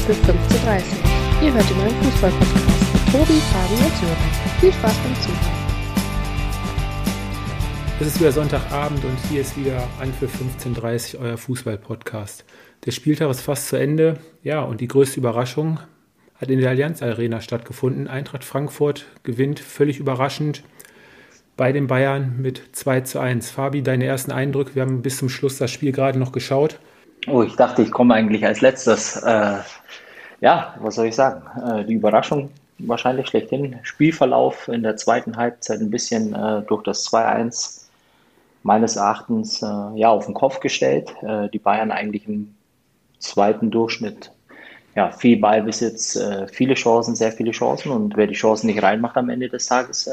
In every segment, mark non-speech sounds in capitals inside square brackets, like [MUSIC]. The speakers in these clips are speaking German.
Anpfiff 15.30 Ihr hört den Fußball-Podcast mit Tobi, Fabi und Sören. Viel Spaß beim Zuhören. Es ist wieder Sonntagabend und hier ist wieder Anpfiff 15.30 euer Fußball-Podcast. Der Spieltag ist fast zu Ende. Ja, und die größte Überraschung hat in der Allianz Arena stattgefunden. Eintracht Frankfurt gewinnt völlig überraschend bei den Bayern mit 2 zu 1. Fabi, deine ersten Eindrücke? Wir haben bis zum Schluss das Spiel gerade noch geschaut. Oh, ich dachte, ich komme eigentlich als letztes. Äh, ja, was soll ich sagen? Äh, die Überraschung wahrscheinlich schlechthin. Spielverlauf in der zweiten Halbzeit ein bisschen äh, durch das 2-1 meines Erachtens äh, ja, auf den Kopf gestellt. Äh, die Bayern eigentlich im zweiten Durchschnitt ja, viel Ballbesitz, äh, viele Chancen, sehr viele Chancen. Und wer die Chancen nicht reinmacht am Ende des Tages,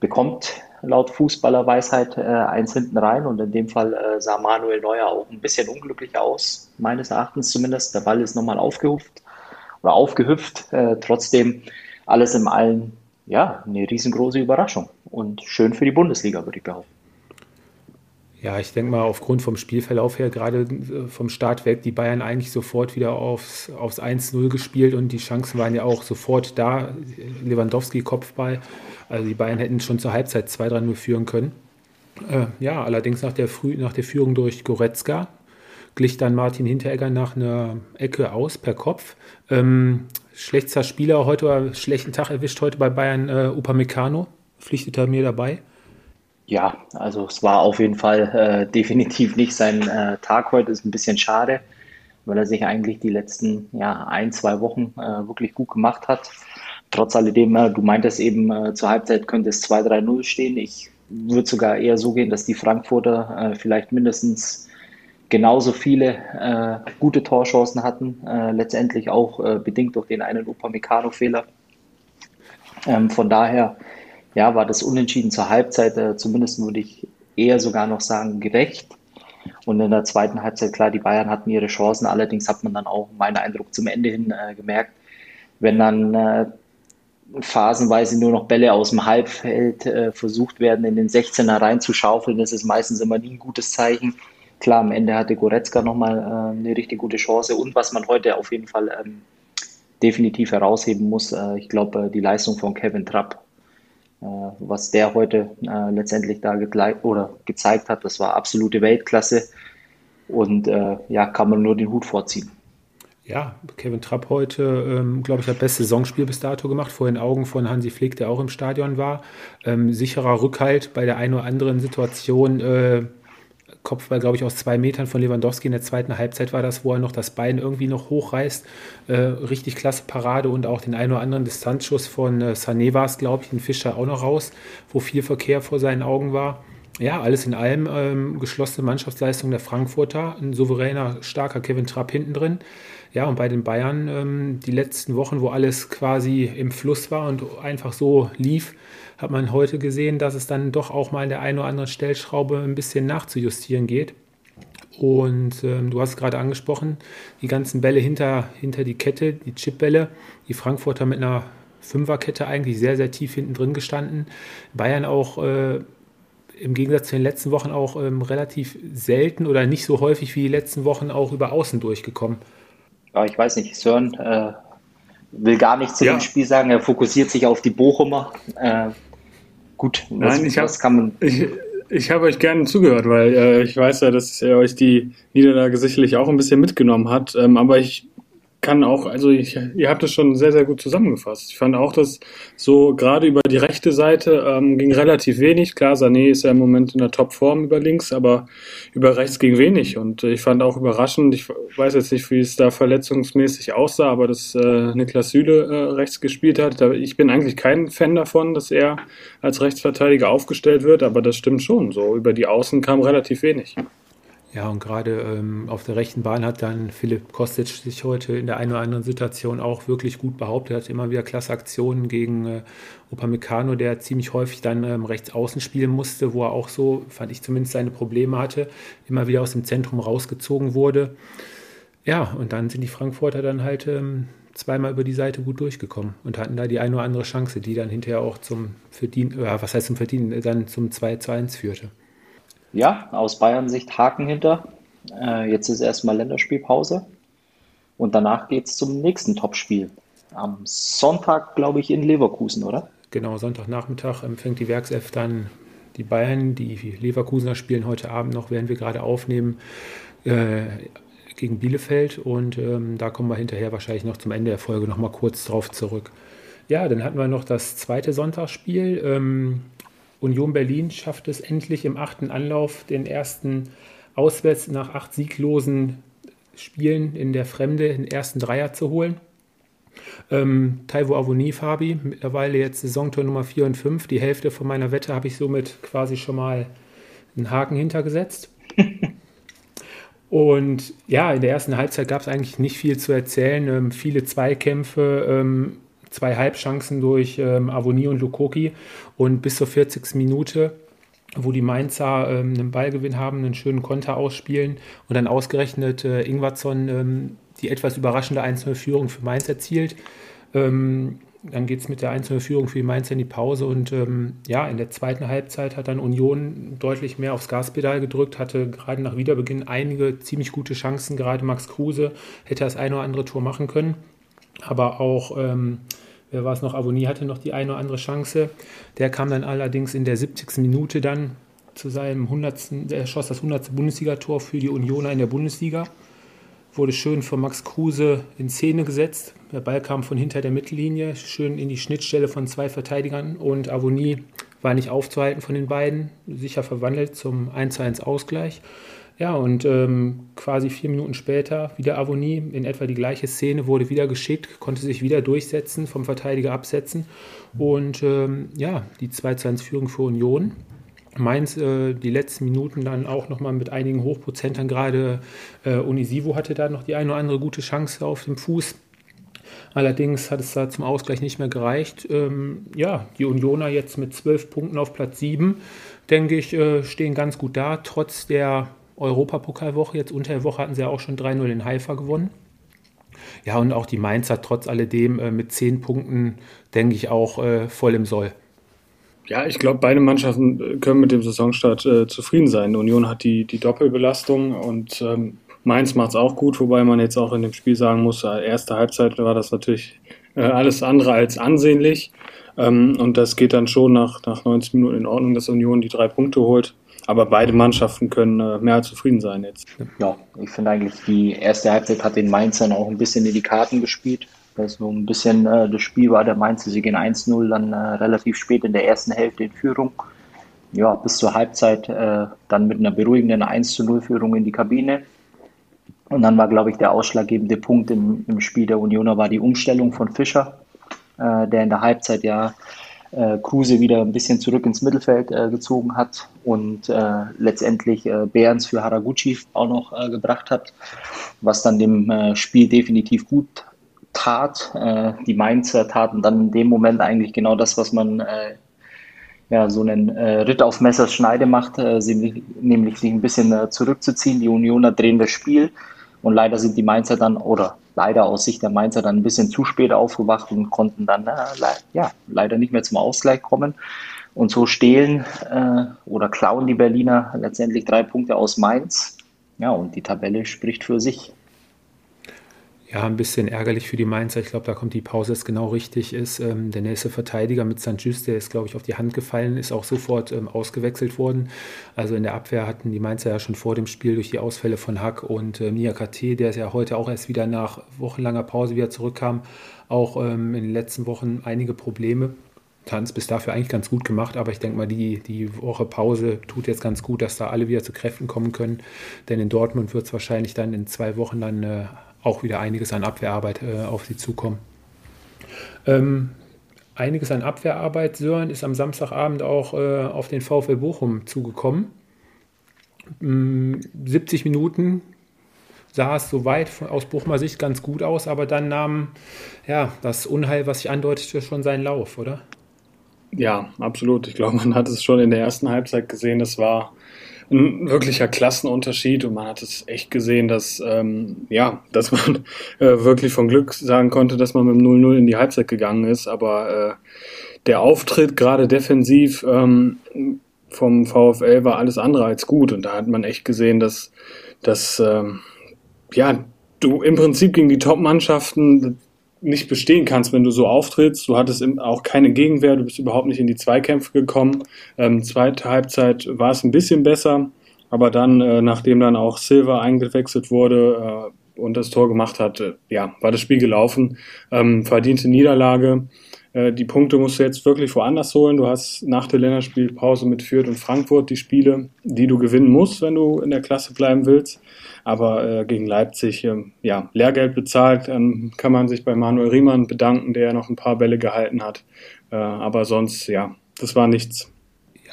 bekommt laut Fußballerweisheit äh, eins hinten rein und in dem Fall äh, sah Manuel Neuer auch ein bisschen unglücklich aus, meines Erachtens zumindest. Der Ball ist nochmal aufgehüpft oder aufgehüpft. Äh, trotzdem alles im Allen, ja, eine riesengroße Überraschung und schön für die Bundesliga, würde ich behaupten. Ja, ich denke mal, aufgrund vom Spielverlauf her, gerade äh, vom Start weg, die Bayern eigentlich sofort wieder aufs, aufs 1-0 gespielt und die Chancen waren ja auch sofort da. Lewandowski Kopfball. Also die Bayern hätten schon zur Halbzeit 2-3-0 führen können. Äh, ja, allerdings nach der, Früh, nach der Führung durch Goretzka glich dann Martin Hinteregger nach einer Ecke aus per Kopf. Ähm, schlechtester Spieler heute oder schlechten Tag erwischt heute bei Bayern äh, Upamecano. Pflichtet er mir dabei? Ja, also es war auf jeden Fall äh, [LAUGHS] definitiv nicht sein äh, Tag heute. Ist ein bisschen schade, weil er sich eigentlich die letzten ja, ein, zwei Wochen äh, wirklich gut gemacht hat. Trotz alledem, äh, du meintest eben, äh, zur Halbzeit könnte es 2-3-0 stehen. Ich würde sogar eher so gehen, dass die Frankfurter äh, vielleicht mindestens genauso viele gute Torchancen hatten. letztendlich auch bedingt durch den einen Upamecano-Fehler. Ähm, von daher ja, war das Unentschieden zur Halbzeit, äh, zumindest würde ich eher sogar noch sagen, gerecht. Und in der zweiten Halbzeit, klar, die Bayern hatten ihre Chancen, allerdings hat man dann auch, meinen Eindruck, zum Ende hin äh, gemerkt, wenn dann äh, phasenweise nur noch Bälle aus dem Halbfeld äh, versucht werden, in den 16er reinzuschaufeln, das ist meistens immer nie ein gutes Zeichen. Klar, am Ende hatte Goretzka nochmal äh, eine richtig gute Chance und was man heute auf jeden Fall ähm, definitiv herausheben muss, äh, ich glaube, äh, die Leistung von Kevin Trapp was der heute äh, letztendlich da oder gezeigt hat, das war absolute Weltklasse. Und äh, ja, kann man nur den Hut vorziehen. Ja, Kevin Trapp heute, ähm, glaube ich, hat beste Saisonspiel bis dato gemacht, vor den Augen von Hansi Flick, der auch im Stadion war. Ähm, sicherer Rückhalt bei der einen oder anderen Situation. Äh, Kopfball, glaube ich, aus zwei Metern von Lewandowski in der zweiten Halbzeit war das, wo er noch das Bein irgendwie noch hochreißt. Äh, richtig klasse Parade und auch den einen oder anderen Distanzschuss von äh, Sané glaube ich, den Fischer auch noch raus, wo viel Verkehr vor seinen Augen war. Ja, alles in allem ähm, geschlossene Mannschaftsleistung der Frankfurter, ein souveräner, starker Kevin Trapp hinten drin. Ja, und bei den Bayern ähm, die letzten Wochen, wo alles quasi im Fluss war und einfach so lief, hat man heute gesehen, dass es dann doch auch mal in der einen oder anderen Stellschraube ein bisschen nachzujustieren geht. Und ähm, du hast es gerade angesprochen, die ganzen Bälle hinter, hinter die Kette, die Chipbälle, die Frankfurter mit einer Fünferkette eigentlich sehr, sehr tief hinten drin gestanden. Bayern auch äh, im Gegensatz zu den letzten Wochen auch ähm, relativ selten oder nicht so häufig wie die letzten Wochen auch über Außen durchgekommen ja, ich weiß nicht, Sören äh, will gar nichts zu ja. dem Spiel sagen, er fokussiert sich auf die Bochumer. Äh, gut, was, Nein, ich was hab, kann man. Ich, ich habe euch gerne zugehört, weil äh, ich weiß ja, dass ihr euch die Niederlage sicherlich auch ein bisschen mitgenommen hat. Ähm, aber ich kann auch, also ich, ihr habt es schon sehr, sehr gut zusammengefasst. Ich fand auch, dass so gerade über die rechte Seite ähm, ging relativ wenig. Klar, Sané ist ja im Moment in der Topform über links, aber über rechts ging wenig. Und ich fand auch überraschend, ich weiß jetzt nicht, wie es da verletzungsmäßig aussah, aber dass äh, Niklas Süle äh, rechts gespielt hat. Ich bin eigentlich kein Fan davon, dass er als Rechtsverteidiger aufgestellt wird, aber das stimmt schon. So über die Außen kam relativ wenig. Ja, und gerade ähm, auf der rechten Bahn hat dann Philipp Kostic sich heute in der einen oder anderen Situation auch wirklich gut behauptet. Hat immer wieder klasse Aktionen gegen äh, Upamecano, der ziemlich häufig dann ähm, rechts außen spielen musste, wo er auch so, fand ich zumindest, seine Probleme hatte, immer wieder aus dem Zentrum rausgezogen wurde. Ja, und dann sind die Frankfurter dann halt ähm, zweimal über die Seite gut durchgekommen und hatten da die eine oder andere Chance, die dann hinterher auch zum Verdienen, äh, was heißt zum Verdienen, dann zum 2 zu 1 führte ja, aus Bayern Sicht Haken hinter. Äh, jetzt ist erstmal Länderspielpause. Und danach geht es zum nächsten Topspiel. Am Sonntag, glaube ich, in Leverkusen, oder? Genau, Sonntagnachmittag empfängt die Werkself dann die Bayern. Die Leverkusener spielen heute Abend noch, während wir gerade aufnehmen, äh, gegen Bielefeld. Und ähm, da kommen wir hinterher wahrscheinlich noch zum Ende der Folge noch mal kurz drauf zurück. Ja, dann hatten wir noch das zweite Sonntagsspiel. Ähm, Union Berlin schafft es endlich im achten Anlauf, den ersten auswärts nach acht sieglosen Spielen in der Fremde den ersten Dreier zu holen. Ähm, Taiwo Avoni, Fabi, mittlerweile jetzt Saisontor Nummer 4 und 5. Die Hälfte von meiner Wette habe ich somit quasi schon mal einen Haken hintergesetzt. [LAUGHS] und ja, in der ersten Halbzeit gab es eigentlich nicht viel zu erzählen. Ähm, viele Zweikämpfe, ähm, zwei Halbchancen durch ähm, Avoni und Lukoki und bis zur 40. Minute wo die Mainzer ähm, einen Ballgewinn haben, einen schönen Konter ausspielen und dann ausgerechnet äh, Ingwarzon ähm, die etwas überraschende 1-0-Führung für Mainz erzielt. Ähm, dann geht es mit der 1-0-Führung für die Mainz in die Pause und ähm, ja, in der zweiten Halbzeit hat dann Union deutlich mehr aufs Gaspedal gedrückt, hatte gerade nach Wiederbeginn einige ziemlich gute Chancen, gerade Max Kruse hätte das ein oder andere Tor machen können, aber auch ähm, wer war es noch, Avoni hatte noch die eine oder andere Chance. Der kam dann allerdings in der 70. Minute dann zu seinem 100. Er schoss das 100. Bundesligator für die Unioner in der Bundesliga. Wurde schön von Max Kruse in Szene gesetzt. Der Ball kam von hinter der Mittellinie, schön in die Schnittstelle von zwei Verteidigern und Avoni war nicht aufzuhalten von den beiden, sicher verwandelt zum 1-1 Ausgleich. Ja, und ähm, quasi vier Minuten später wieder Avoni, in etwa die gleiche Szene, wurde wieder geschickt, konnte sich wieder durchsetzen, vom Verteidiger absetzen. Und ähm, ja, die 2-1-Führung für Union. Mainz äh, die letzten Minuten dann auch nochmal mit einigen Hochprozentern, gerade äh, Unisivo hatte da noch die eine oder andere gute Chance auf dem Fuß. Allerdings hat es da zum Ausgleich nicht mehr gereicht. Ähm, ja, die Unioner jetzt mit zwölf Punkten auf Platz 7, denke ich, äh, stehen ganz gut da, trotz der Europapokalwoche. Jetzt unter der Woche hatten sie ja auch schon 3-0 in Haifa gewonnen. Ja, und auch die Mainzer trotz alledem äh, mit 10 Punkten, denke ich, auch äh, voll im Soll. Ja, ich glaube, beide Mannschaften äh, können mit dem Saisonstart äh, zufrieden sein. Union hat die, die Doppelbelastung und ähm, Mainz macht es auch gut, wobei man jetzt auch in dem Spiel sagen muss, äh, erste Halbzeit war das natürlich äh, alles andere als ansehnlich. Ähm, und das geht dann schon nach, nach 90 Minuten in Ordnung, dass Union die drei Punkte holt. Aber beide Mannschaften können äh, mehr als zufrieden sein jetzt. Ja, ich finde eigentlich, die erste Halbzeit hat den Mainzern auch ein bisschen in die Karten gespielt. Das so ein bisschen äh, das Spiel war der Mainzer, sie gehen 1-0, dann äh, relativ spät in der ersten Hälfte in Führung. Ja, bis zur Halbzeit äh, dann mit einer beruhigenden 1-0-Führung in die Kabine. Und dann war, glaube ich, der ausschlaggebende Punkt im, im Spiel der Unioner war die Umstellung von Fischer, äh, der in der Halbzeit ja äh, Kruse wieder ein bisschen zurück ins Mittelfeld äh, gezogen hat und äh, letztendlich äh, Behrens für Haraguchi auch noch äh, gebracht hat, was dann dem äh, Spiel definitiv gut tat. Äh, die Mainzer taten dann in dem Moment eigentlich genau das, was man ja, so einen Ritt auf Messers Schneide macht, sie, nämlich sich ein bisschen zurückzuziehen. Die Unioner drehen das Spiel und leider sind die Mainzer dann, oder leider aus Sicht der Mainzer dann ein bisschen zu spät aufgewacht und konnten dann äh, ja, leider nicht mehr zum Ausgleich kommen. Und so stehlen äh, oder klauen die Berliner letztendlich drei Punkte aus Mainz. Ja, und die Tabelle spricht für sich. Ja, ein bisschen ärgerlich für die Mainzer. Ich glaube, da kommt die Pause, dass genau richtig ist. Ähm, der nächste Verteidiger mit St. Just, der ist, glaube ich, auf die Hand gefallen, ist auch sofort ähm, ausgewechselt worden. Also in der Abwehr hatten die Mainzer ja schon vor dem Spiel durch die Ausfälle von Hack und äh, Mia KT, der ist ja heute auch erst wieder nach wochenlanger Pause wieder zurückkam, auch ähm, in den letzten Wochen einige Probleme. Tanz bis dafür eigentlich ganz gut gemacht, aber ich denke mal, die, die Woche Pause tut jetzt ganz gut, dass da alle wieder zu Kräften kommen können. Denn in Dortmund wird es wahrscheinlich dann in zwei Wochen dann äh, auch wieder einiges an Abwehrarbeit äh, auf sie zukommen. Ähm, einiges an Abwehrarbeit, Sören, ist am Samstagabend auch äh, auf den VfL Bochum zugekommen. Ähm, 70 Minuten sah es soweit aus Bochumer Sicht ganz gut aus, aber dann nahm ja, das Unheil, was sich andeutete, schon seinen Lauf, oder? Ja, absolut. Ich glaube, man hat es schon in der ersten Halbzeit gesehen. Das war ein wirklicher Klassenunterschied und man hat es echt gesehen, dass ähm, ja, dass man äh, wirklich von Glück sagen konnte, dass man mit dem 0-0 in die Halbzeit gegangen ist. Aber äh, der Auftritt gerade defensiv ähm, vom VfL war alles andere als gut und da hat man echt gesehen, dass dass ähm, ja du im Prinzip gegen die Top-Mannschaften nicht bestehen kannst, wenn du so auftrittst. Du hattest auch keine Gegenwehr, du bist überhaupt nicht in die Zweikämpfe gekommen. Ähm, zweite Halbzeit war es ein bisschen besser, aber dann, äh, nachdem dann auch Silva eingewechselt wurde äh, und das Tor gemacht hat, äh, ja, war das Spiel gelaufen. Ähm, verdiente Niederlage. Äh, die Punkte musst du jetzt wirklich woanders holen. Du hast nach der Länderspielpause mit Fürth und Frankfurt die Spiele, die du gewinnen musst, wenn du in der Klasse bleiben willst. Aber äh, gegen Leipzig, äh, ja, Lehrgeld bezahlt, dann kann man sich bei Manuel Riemann bedanken, der noch ein paar Bälle gehalten hat. Äh, aber sonst, ja, das war nichts.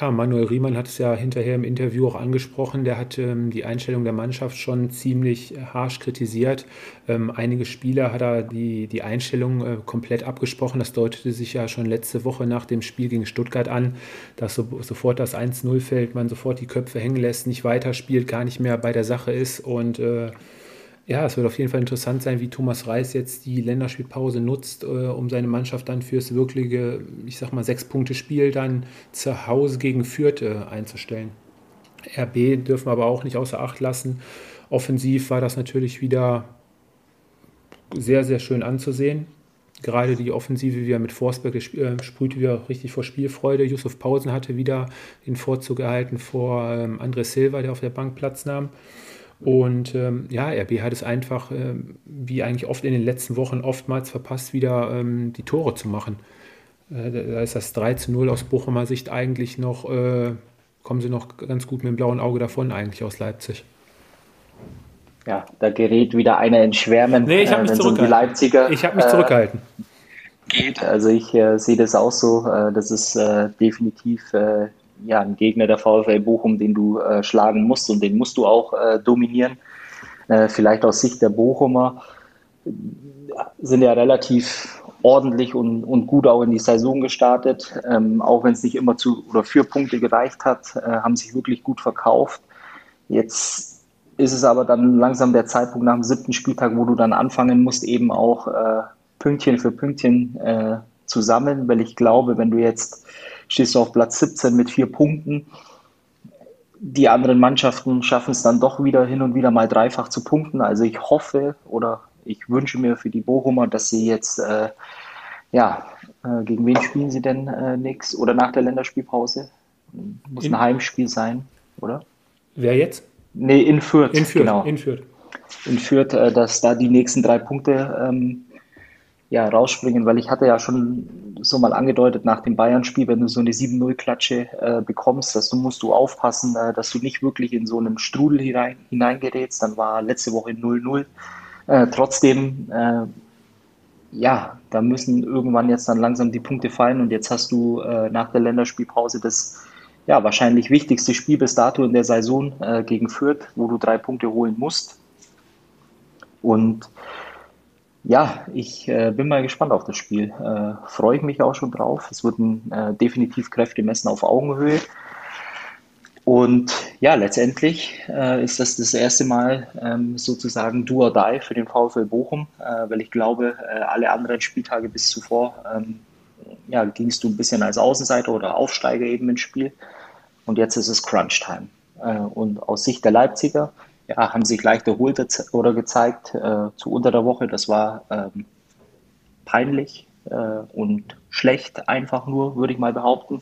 Ja, Manuel Riemann hat es ja hinterher im Interview auch angesprochen. Der hat ähm, die Einstellung der Mannschaft schon ziemlich harsch kritisiert. Ähm, einige Spieler hat er die, die Einstellung äh, komplett abgesprochen. Das deutete sich ja schon letzte Woche nach dem Spiel gegen Stuttgart an, dass so, sofort das 1-0 fällt, man sofort die Köpfe hängen lässt, nicht weiterspielt, gar nicht mehr bei der Sache ist und äh, ja, es wird auf jeden Fall interessant sein, wie Thomas Reis jetzt die Länderspielpause nutzt, äh, um seine Mannschaft dann fürs wirkliche, ich sag mal, Sechs-Punkte-Spiel dann zu Hause gegen Fürth äh, einzustellen. RB dürfen wir aber auch nicht außer Acht lassen. Offensiv war das natürlich wieder sehr, sehr schön anzusehen. Gerade die Offensive, wie er mit Forsberg äh, sprühte, wieder richtig vor Spielfreude. Yusuf Pausen hatte wieder den Vorzug erhalten vor ähm, André Silva, der auf der Bank Platz nahm. Und ähm, ja, RB hat es einfach, ähm, wie eigentlich oft in den letzten Wochen, oftmals verpasst, wieder ähm, die Tore zu machen. Äh, da ist das 3 zu 0 aus Bochumer Sicht eigentlich noch, äh, kommen sie noch ganz gut mit dem blauen Auge davon, eigentlich aus Leipzig. Ja, da gerät wieder einer in Schwärmen. Nee, ich habe äh, mich zurückgehalten. Um Leipziger, ich habe mich äh, zurückgehalten. Geht. Also ich äh, sehe das auch so. Äh, das ist definitiv ja, ein Gegner der VfL Bochum, den du äh, schlagen musst und den musst du auch äh, dominieren. Äh, vielleicht aus Sicht der Bochumer sind ja relativ ordentlich und, und gut auch in die Saison gestartet. Ähm, auch wenn es nicht immer zu oder vier Punkte gereicht hat, äh, haben sich wirklich gut verkauft. Jetzt ist es aber dann langsam der Zeitpunkt nach dem siebten Spieltag, wo du dann anfangen musst, eben auch äh, Pünktchen für Pünktchen äh, zu sammeln, weil ich glaube, wenn du jetzt stehst du auf Platz 17 mit vier Punkten. Die anderen Mannschaften schaffen es dann doch wieder hin und wieder mal dreifach zu punkten. Also ich hoffe oder ich wünsche mir für die Bochumer, dass sie jetzt, äh, ja, äh, gegen wen spielen sie denn äh, nix oder nach der Länderspielpause? Muss in, ein Heimspiel sein, oder? Wer jetzt? Nee, in Fürth. In Fürth, genau. In Fürth. In Fürth, äh, dass da die nächsten drei Punkte ähm, ja, rausspringen, weil ich hatte ja schon so mal angedeutet nach dem Bayern-Spiel, wenn du so eine 7-0-Klatsche äh, bekommst, dass du musst du aufpassen, äh, dass du nicht wirklich in so einem Strudel hinein, hineingerätst. Dann war letzte Woche 0-0. Äh, trotzdem, äh, ja, da müssen irgendwann jetzt dann langsam die Punkte fallen und jetzt hast du äh, nach der Länderspielpause das ja, wahrscheinlich wichtigste Spiel bis dato in der Saison äh, gegen Fürth, wo du drei Punkte holen musst. Und ja, ich äh, bin mal gespannt auf das Spiel. Äh, Freue ich mich auch schon drauf. Es wird ein äh, definitiv Kräftemessen auf Augenhöhe. Und ja, letztendlich äh, ist das das erste Mal ähm, sozusagen do or die für den VfL Bochum, äh, weil ich glaube, äh, alle anderen Spieltage bis zuvor ähm, ja, gingst du ein bisschen als Außenseiter oder Aufsteiger eben ins Spiel. Und jetzt ist es Crunch-Time. und aus Sicht der Leipziger ja, haben sich leicht erholt oder gezeigt äh, zu unter der Woche. Das war ähm, peinlich äh, und schlecht, einfach nur, würde ich mal behaupten.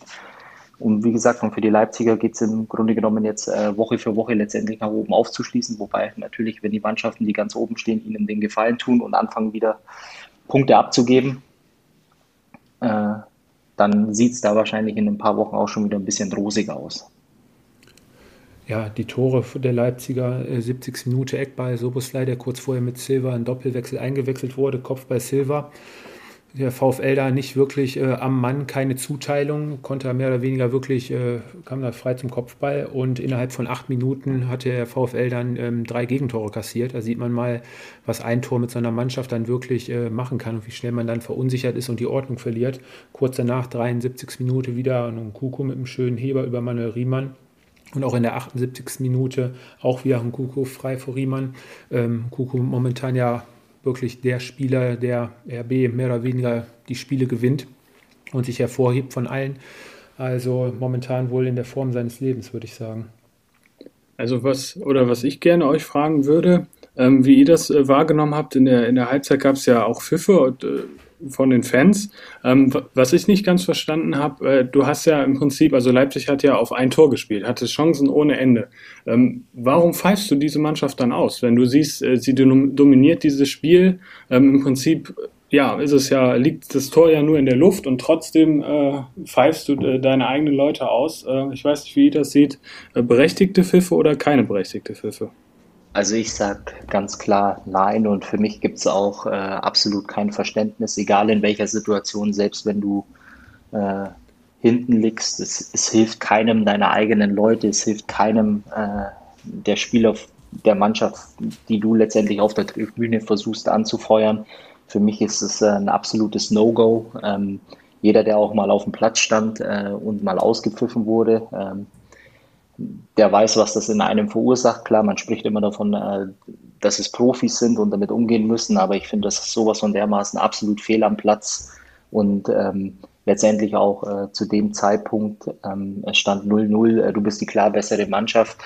Und wie gesagt, für die Leipziger geht es im Grunde genommen jetzt äh, Woche für Woche letztendlich nach oben aufzuschließen. Wobei natürlich, wenn die Mannschaften, die ganz oben stehen, ihnen den Gefallen tun und anfangen wieder Punkte abzugeben, äh, dann sieht es da wahrscheinlich in ein paar Wochen auch schon wieder ein bisschen rosiger aus ja, die Tore der Leipziger, 70. Äh, Minute Eckball, Soboslai, der kurz vorher mit Silva in Doppelwechsel eingewechselt wurde, Kopf bei Silva. Der VfL da nicht wirklich äh, am Mann, keine Zuteilung, konnte mehr oder weniger wirklich, äh, kam da frei zum Kopfball und innerhalb von acht Minuten hatte der VfL dann ähm, drei Gegentore kassiert. Da sieht man mal, was ein Tor mit seiner Mannschaft dann wirklich äh, machen kann und wie schnell man dann verunsichert ist und die Ordnung verliert. Kurz danach, 73. Minute wieder ein Kuku mit einem schönen Heber über Manuel Riemann und auch in der 78. Minute auch wieder ein Kuku frei vor Riemann. Ähm, Kuku momentan ja wirklich der Spieler, der RB mehr oder weniger die Spiele gewinnt und sich hervorhebt von allen. Also momentan wohl in der Form seines Lebens, würde ich sagen. Also was, oder was ich gerne euch fragen würde, ähm, wie ihr das äh, wahrgenommen habt. In der, in der Halbzeit gab es ja auch Pfiffe und, äh, von den Fans. Ähm, was ich nicht ganz verstanden habe, äh, du hast ja im Prinzip, also Leipzig hat ja auf ein Tor gespielt, hatte Chancen ohne Ende. Ähm, warum pfeifst du diese Mannschaft dann aus? Wenn du siehst, äh, sie dominiert dieses Spiel, ähm, im Prinzip ja, ist es ja, liegt das Tor ja nur in der Luft und trotzdem äh, pfeifst du äh, deine eigenen Leute aus. Äh, ich weiß nicht, wie ihr das sieht. Äh, berechtigte Pfiffe oder keine berechtigte Pfiffe? Also ich sag ganz klar nein und für mich gibt es auch äh, absolut kein Verständnis, egal in welcher Situation, selbst wenn du äh, hinten liegst, es, es, hilft keinem deiner eigenen Leute, es hilft keinem der Spieler der Mannschaft, die du letztendlich auf der Tribüne versuchst anzufeuern für mich ist es äh, ein absolutes No-Go. Ähm, jeder, der auch mal auf dem Platz stand äh, und mal ausgepfiffen wurde, ähm, der weiß, was das in einem verursacht. Klar, man spricht immer davon, äh, dass es Profis sind und damit umgehen müssen, aber ich finde, das ist sowas von dermaßen absolut fehl am Platz und ähm, letztendlich auch äh, zu dem Zeitpunkt, ähm, es stand 0-0, äh, du bist die klar bessere Mannschaft.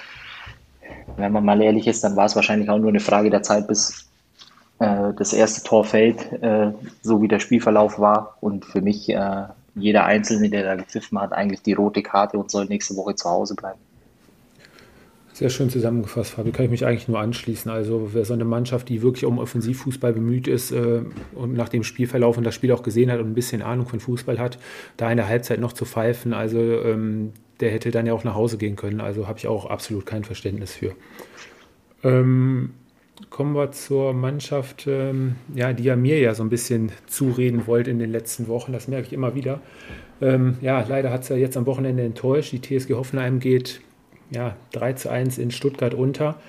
Wenn man mal ehrlich ist, dann war es wahrscheinlich auch nur eine Frage der Zeit, bis äh, das erste Tor fällt, äh, so wie der Spielverlauf war. Und für mich, jeder Einzelne, der da gepfiffen hat, eigentlich die rote Karte und soll nächste Woche zu Hause bleiben. Sehr schön zusammengefasst, Fabi. Kann ich mich eigentlich nur anschließen. Also, wer so eine Mannschaft, die wirklich um Offensivfußball bemüht ist äh, und nach dem Spielverlauf und das Spiel auch gesehen hat und ein bisschen Ahnung von Fußball hat, da in der Halbzeit noch zu pfeifen, also ähm, der hätte dann ja auch nach Hause gehen können. Also habe ich auch absolut kein Verständnis für. Ähm, kommen wir zur Mannschaft, ähm, ja, die ja mir ja so ein bisschen zureden wollte in den letzten Wochen. Das merke ich immer wieder. Ähm, ja, leider hat es ja jetzt am Wochenende enttäuscht. Die TSG Hoffenheim geht ja, 3 zu 1 in Stuttgart unter.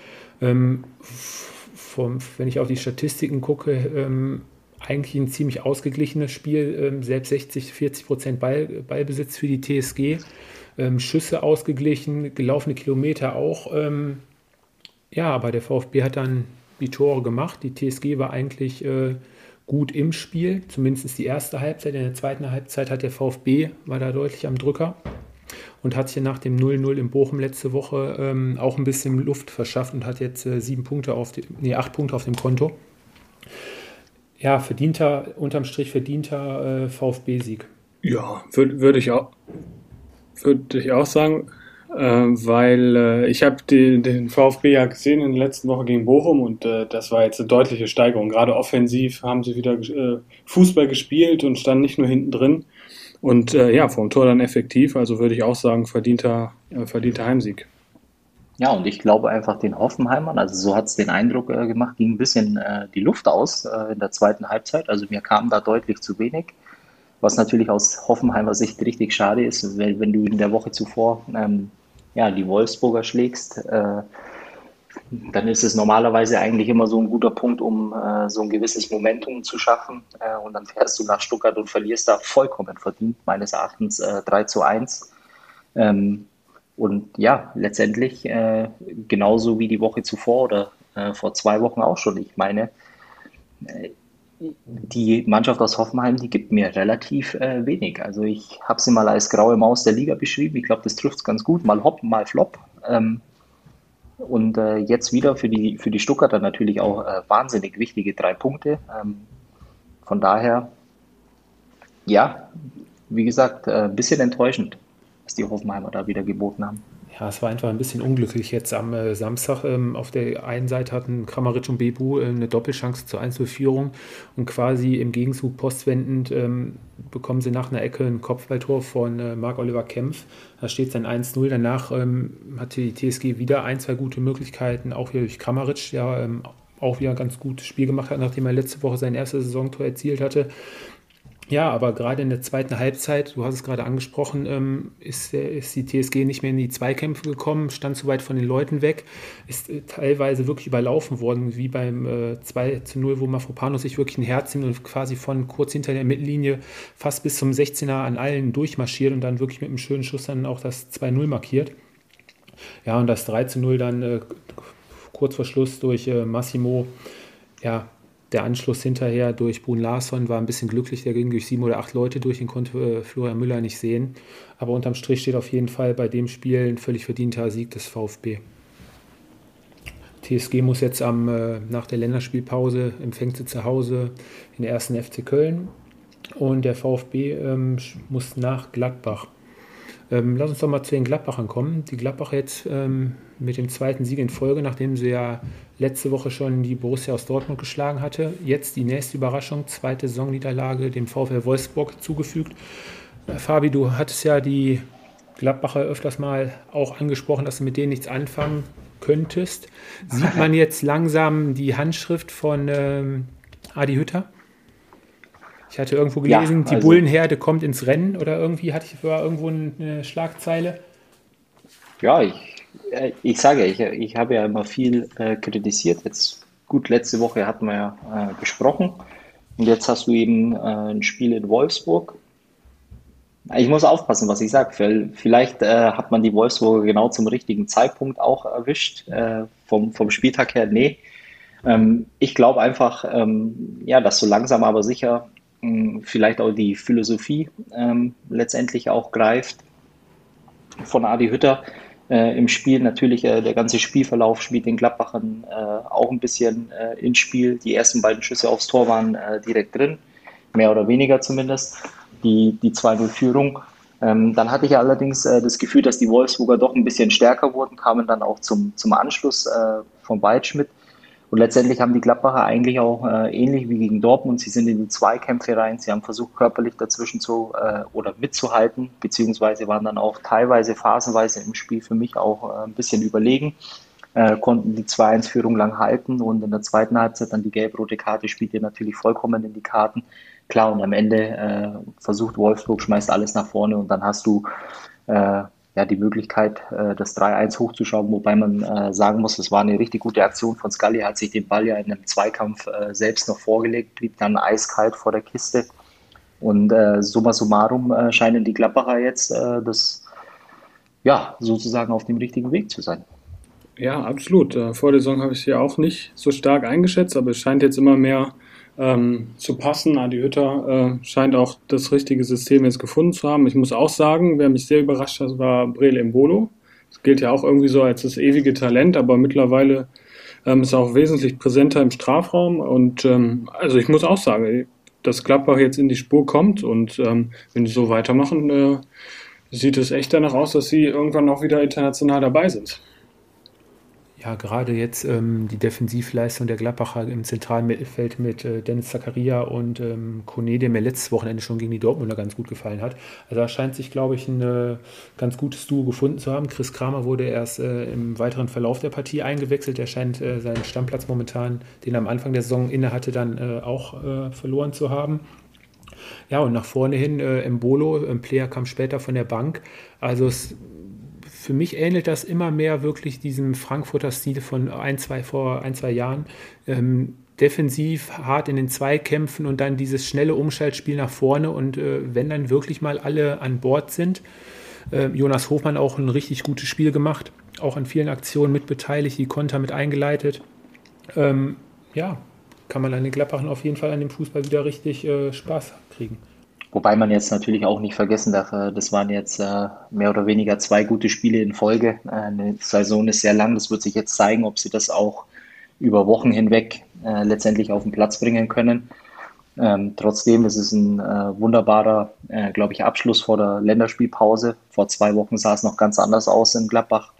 Ähm, vom, wenn ich auf die Statistiken gucke, ähm, eigentlich ein ziemlich ausgeglichenes Spiel. Ähm, selbst 60, 40 Prozent Ball, Ballbesitz für die TSG. Ähm, Schüsse ausgeglichen, gelaufene Kilometer auch ja, aber der VfB hat dann die Tore gemacht. Die TSG war eigentlich äh, gut im Spiel, zumindest die erste Halbzeit. In der zweiten Halbzeit hat der VfB, war da deutlich am Drücker und hat sich nach dem 0-0 in Bochum letzte Woche ähm, auch ein bisschen Luft verschafft und hat jetzt äh, sieben Punkte auf die, nee, acht Punkte auf dem Konto. Ja, verdienter, unterm Strich verdienter äh, VfB-Sieg. Ja, würde würd ich auch, würde ich auch sagen, äh, weil äh, ich habe den VfB ja gesehen in der letzten Woche gegen Bochum und äh, das war jetzt eine deutliche Steigerung. Gerade offensiv haben sie wieder äh, Fußball gespielt und standen nicht nur hinten drin. Und äh, ja, vom Tor dann effektiv, also würde ich auch sagen, verdienter, äh, verdienter Heimsieg. Ja, und ich glaube einfach den Hoffenheimern, also so hat es den Eindruck äh, gemacht, ging ein bisschen äh, die Luft aus äh, in der zweiten Halbzeit. Also mir kam da deutlich zu wenig, was natürlich aus Hoffenheimer Sicht richtig schade ist, weil wenn du in der Woche zuvor ähm, ja, die Wolfsburger schlägst, äh, dann ist es normalerweise eigentlich immer so ein guter Punkt, um äh, so ein gewisses Momentum zu schaffen. Äh, und dann fährst du nach Stuttgart und verlierst da vollkommen verdient, meines Erachtens äh, 3 zu 1. Ähm, und ja, letztendlich äh, genauso wie die Woche zuvor oder äh, vor zwei Wochen auch schon. Ich meine, äh, die Mannschaft aus Hoffenheim, die gibt mir relativ äh, wenig. Also ich habe sie mal als graue Maus der Liga beschrieben. Ich glaube, das trifft es ganz gut. Mal hopp, mal flop. Ähm, und äh, jetzt wieder für die, für die Stuttgarter natürlich auch äh, wahnsinnig wichtige drei Punkte. Ähm, von daher, ja, wie gesagt, ein äh, bisschen enttäuschend, was die Hoffenheimer da wieder geboten haben. Ja, es war einfach ein bisschen unglücklich jetzt am äh, Samstag. Ähm, auf der einen Seite hatten Kramaric und Bebu äh, eine Doppelchance zur Einzelführung und quasi im Gegenzug postwendend ähm, bekommen sie nach einer Ecke ein Kopfballtor von äh, Marc-Oliver Kempf. Da steht dann 1-0. Danach ähm, hatte die TSG wieder ein, zwei gute Möglichkeiten, auch wieder durch Kramaric, der ähm, auch wieder ein ganz gutes Spiel gemacht hat, nachdem er letzte Woche sein erstes Saisontor erzielt hatte. Ja, aber gerade in der zweiten Halbzeit, du hast es gerade angesprochen, ähm, ist, ist, die TSG nicht mehr in die Zweikämpfe gekommen, stand zu weit von den Leuten weg, ist äh, teilweise wirklich überlaufen worden, wie beim äh, 2 zu 0, wo Mafropanos sich wirklich ein Herz nimmt und quasi von kurz hinter der Mittellinie fast bis zum 16er an allen durchmarschiert und dann wirklich mit einem schönen Schuss dann auch das 2-0 markiert. Ja, und das 3 zu 0 dann äh, kurz vor Schluss durch äh, Massimo, ja, der Anschluss hinterher durch Brun Larsson war ein bisschen glücklich, der ging durch sieben oder acht Leute durch, den konnte äh, Florian Müller nicht sehen. Aber unterm Strich steht auf jeden Fall bei dem Spiel ein völlig verdienter Sieg des VfB. TSG muss jetzt am, äh, nach der Länderspielpause, empfängt sie zu Hause den ersten FC Köln und der VfB ähm, muss nach Gladbach. Ähm, lass uns doch mal zu den Gladbachern kommen. Die Gladbacher jetzt ähm, mit dem zweiten Sieg in Folge, nachdem sie ja letzte Woche schon die Borussia aus Dortmund geschlagen hatte. Jetzt die nächste Überraschung, zweite Saisonniederlage dem VfL Wolfsburg zugefügt. Äh, Fabi, du hattest ja die Gladbacher öfters mal auch angesprochen, dass du mit denen nichts anfangen könntest. Sieht [LAUGHS] man jetzt langsam die Handschrift von ähm, Adi Hütter? Ich hatte irgendwo gelesen, ja, also, die Bullenherde kommt ins Rennen oder irgendwie hatte ich war irgendwo eine Schlagzeile. Ja, ich, äh, ich sage, ich, ich habe ja immer viel äh, kritisiert. Jetzt gut, letzte Woche hatten wir ja äh, besprochen. Und jetzt hast du eben äh, ein Spiel in Wolfsburg. Ich muss aufpassen, was ich sage. Vielleicht äh, hat man die Wolfsburger genau zum richtigen Zeitpunkt auch erwischt. Äh, vom, vom Spieltag her, nee. Ähm, ich glaube einfach, ähm, ja, dass so langsam aber sicher vielleicht auch die Philosophie ähm, letztendlich auch greift von Adi Hütter äh, im Spiel. Natürlich äh, der ganze Spielverlauf spielt den Gladbachern äh, auch ein bisschen äh, ins Spiel. Die ersten beiden Schüsse aufs Tor waren äh, direkt drin, mehr oder weniger zumindest. Die, die 2-0-Führung. Ähm, dann hatte ich allerdings äh, das Gefühl, dass die Wolfsburger doch ein bisschen stärker wurden, kamen dann auch zum, zum Anschluss von Waldschmidt. Und letztendlich haben die Gladbacher eigentlich auch äh, ähnlich wie gegen Dortmund, sie sind in die Zweikämpfe rein, sie haben versucht körperlich dazwischen zu äh, oder mitzuhalten, beziehungsweise waren dann auch teilweise phasenweise im Spiel für mich auch äh, ein bisschen überlegen, äh, konnten die 2-1-Führung lang halten und in der zweiten Halbzeit dann die gelb-rote Karte spielt ihr natürlich vollkommen in die Karten. Klar, und am Ende äh, versucht Wolfsburg, schmeißt alles nach vorne und dann hast du äh, ja, die Möglichkeit, äh, das 3-1 hochzuschrauben, wobei man äh, sagen muss, es war eine richtig gute Aktion von Scully, hat sich den Ball ja in einem Zweikampf äh, selbst noch vorgelegt, blieb dann eiskalt vor der Kiste. Und summa summarum scheinen die Klapperer jetzt das ja sozusagen auf dem richtigen Weg zu sein. Ja, absolut. Vor der Saison habe ich sie auch nicht so stark eingeschätzt, aber es scheint jetzt immer mehr ähm, zu passen. Adi Hütter äh, scheint auch das richtige System jetzt gefunden zu haben. Ich muss auch sagen, wer mich sehr überrascht hat, war Brele Mbolo. Das gilt ja auch irgendwie so als das ewige Talent, aber mittlerweile ähm, ist er auch wesentlich präsenter im Strafraum. Und ähm, also ich muss auch sagen, dass Gladbach jetzt in die Spur kommt und ähm, wenn die so weitermachen, äh, sieht es echt danach aus, dass sie irgendwann auch wieder international dabei sind ja, gerade jetzt ähm, die Defensivleistung der Gladbacher im zentralen Mittelfeld mit äh, Dennis Zakaria und ähm, Kone, der mir letztes Wochenende schon gegen die Dortmunder ganz gut gefallen hat. Also da scheint sich, glaube ich, ein äh, ganz gutes Duo gefunden zu haben. Chris Kramer wurde erst äh, im weiteren Verlauf der Partie eingewechselt. Er scheint äh, seinen Stammplatz momentan, den er am Anfang der Saison inne hatte, dann äh, auch äh, verloren zu haben. Ja, und nach vorne hin äh, Mbolo, ein Player kam später von der Bank. Also es für mich ähnelt das immer mehr wirklich diesem Frankfurter Stil von ein, zwei, vor ein, zwei Jahren. Ähm, defensiv, hart in den Zweikämpfen und dann dieses schnelle Umschaltspiel nach vorne. Und äh, wenn dann wirklich mal alle an Bord sind, äh, Jonas Hofmann auch ein richtig gutes Spiel gemacht, auch an vielen Aktionen mitbeteiligt, die Konter mit eingeleitet. Ähm, ja, kann man an den Gladbachen auf jeden Fall an dem Fußball wieder richtig äh, Spaß kriegen. Wobei man jetzt natürlich auch nicht vergessen darf, äh, das waren jetzt äh, mehr oder weniger zwei gute Spiele in Folge. Äh, eine Saison ist sehr lang, das wird sich jetzt zeigen, ob sie das auch über Wochen hinweg letztendlich auf den Platz bringen können. Ähm, trotzdem ist es ein wunderbarer, glaube ich, Abschluss vor der Länderspielpause. Vor zwei Wochen sah es noch ganz anders aus in Gladbach.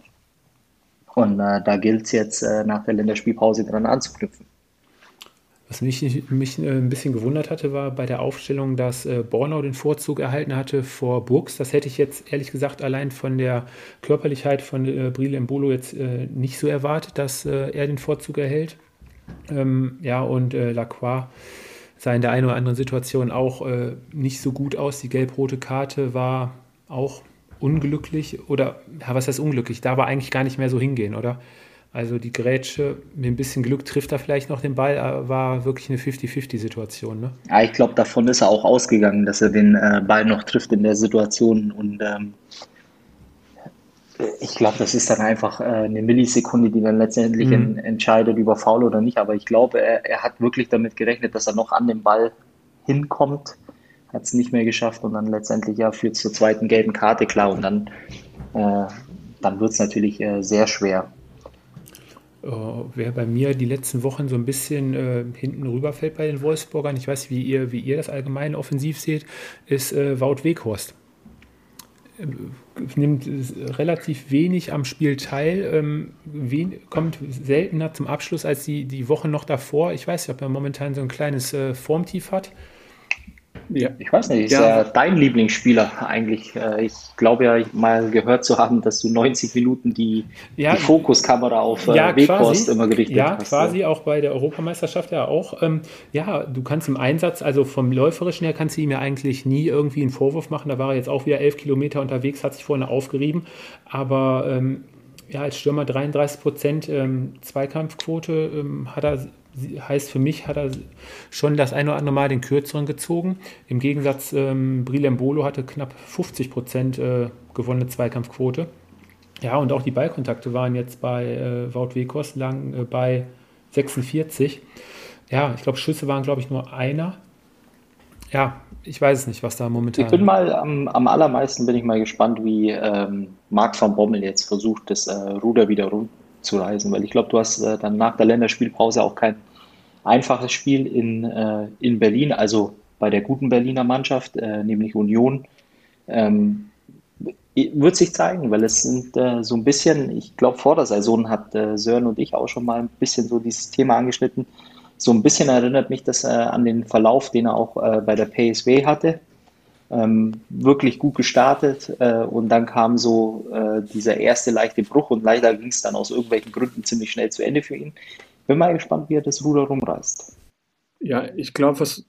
Und da gilt es jetzt nach der Länderspielpause dran anzuknüpfen. Was mich, mich äh, ein bisschen gewundert hatte, war bei der Aufstellung, dass äh, Bornau den Vorzug erhalten hatte vor Burgs. Das hätte ich jetzt ehrlich gesagt allein von der Körperlichkeit von äh, Brile Mbolo jetzt äh, nicht so erwartet, dass er den Vorzug erhält. Ähm, ja, und Lacroix sah in der einen oder anderen Situation auch nicht so gut aus. Die gelb-rote Karte war auch unglücklich oder, was heißt unglücklich? Da war eigentlich gar nicht mehr so hingehen, oder? Also die Grätsche, mit ein bisschen Glück trifft er vielleicht noch den Ball, war wirklich eine 50-50-Situation. Ne? Ja, ich glaube, davon ist er auch ausgegangen, dass er den äh, Ball noch trifft in der Situation. Und ähm, ich glaube, das ist dann einfach äh, eine Millisekunde, die dann letztendlich mhm. in, entscheidet über Foul oder nicht. Aber ich glaube, er, er, hat wirklich damit gerechnet, dass er noch an den Ball hinkommt. Hat es nicht mehr geschafft und dann letztendlich ja führt zur zweiten gelben Karte klar. Und dann, äh, dann wird es natürlich äh, sehr schwer. Wer bei mir die letzten Wochen so ein bisschen äh, hinten rüberfällt bei den Wolfsburgern, ich weiß, wie ihr, wie ihr das allgemein offensiv seht, ist äh, Wout Weghorst. Äh, nimmt relativ wenig am Spiel teil, ähm, wen, kommt seltener zum Abschluss als die, die Wochen noch davor. Ich weiß nicht, ob er momentan so ein kleines äh, Formtief hat. Ja. Ich weiß nicht, ist ja. ja dein Lieblingsspieler eigentlich. Äh, ich glaube ja mal gehört zu haben, dass du 90 Minuten die, ja, die Fokuskamera auf äh, ja, Weghorst immer gerichtet ja, hast. Ja, quasi auch bei der Europameisterschaft ja auch. Ähm, ja, du kannst im Einsatz, also vom Läuferischen her kannst du ihm ja eigentlich nie irgendwie einen Vorwurf machen. Da war er jetzt auch wieder elf Kilometer unterwegs, hat sich vorne aufgerieben. Aber ähm, ja, als Stürmer 33 Prozent ähm, Zweikampfquote ähm, hat er heißt für mich, hat er schon das ein oder andere Mal den kürzeren gezogen. Im Gegensatz, ähm, Brilembolo hatte knapp 50 Prozent äh, gewonnene Zweikampfquote. Ja, und auch die Ballkontakte waren jetzt bei äh, Wout Wekos lang äh, bei 46. Ja, ich glaube, Schüsse waren, glaube ich, nur einer. Ja, ich weiß es nicht, was da momentan. Ich bin mal am, am allermeisten bin ich mal gespannt, wie ähm, Marc van Bommel jetzt versucht, das äh, Ruder wieder rumzureißen, weil ich glaube, du hast äh, dann nach der Länderspielpause auch kein einfaches Spiel in, äh, in Berlin, also bei der guten Berliner Mannschaft, äh, nämlich Union. Ähm, wird sich zeigen, weil es sind äh, so ein bisschen, ich glaube, vor der Saison hat äh, Sören und ich auch schon mal ein bisschen so dieses Thema angeschnitten. So ein bisschen erinnert mich das äh, an den Verlauf, den er auch äh, bei der PSW hatte. Ähm, wirklich gut gestartet äh, und dann kam so äh, dieser erste leichte Bruch und leider ging es dann aus irgendwelchen Gründen ziemlich schnell zu Ende für ihn. Bin mal gespannt, wie er das Ruder rumreißt. Ja, ich glaube, was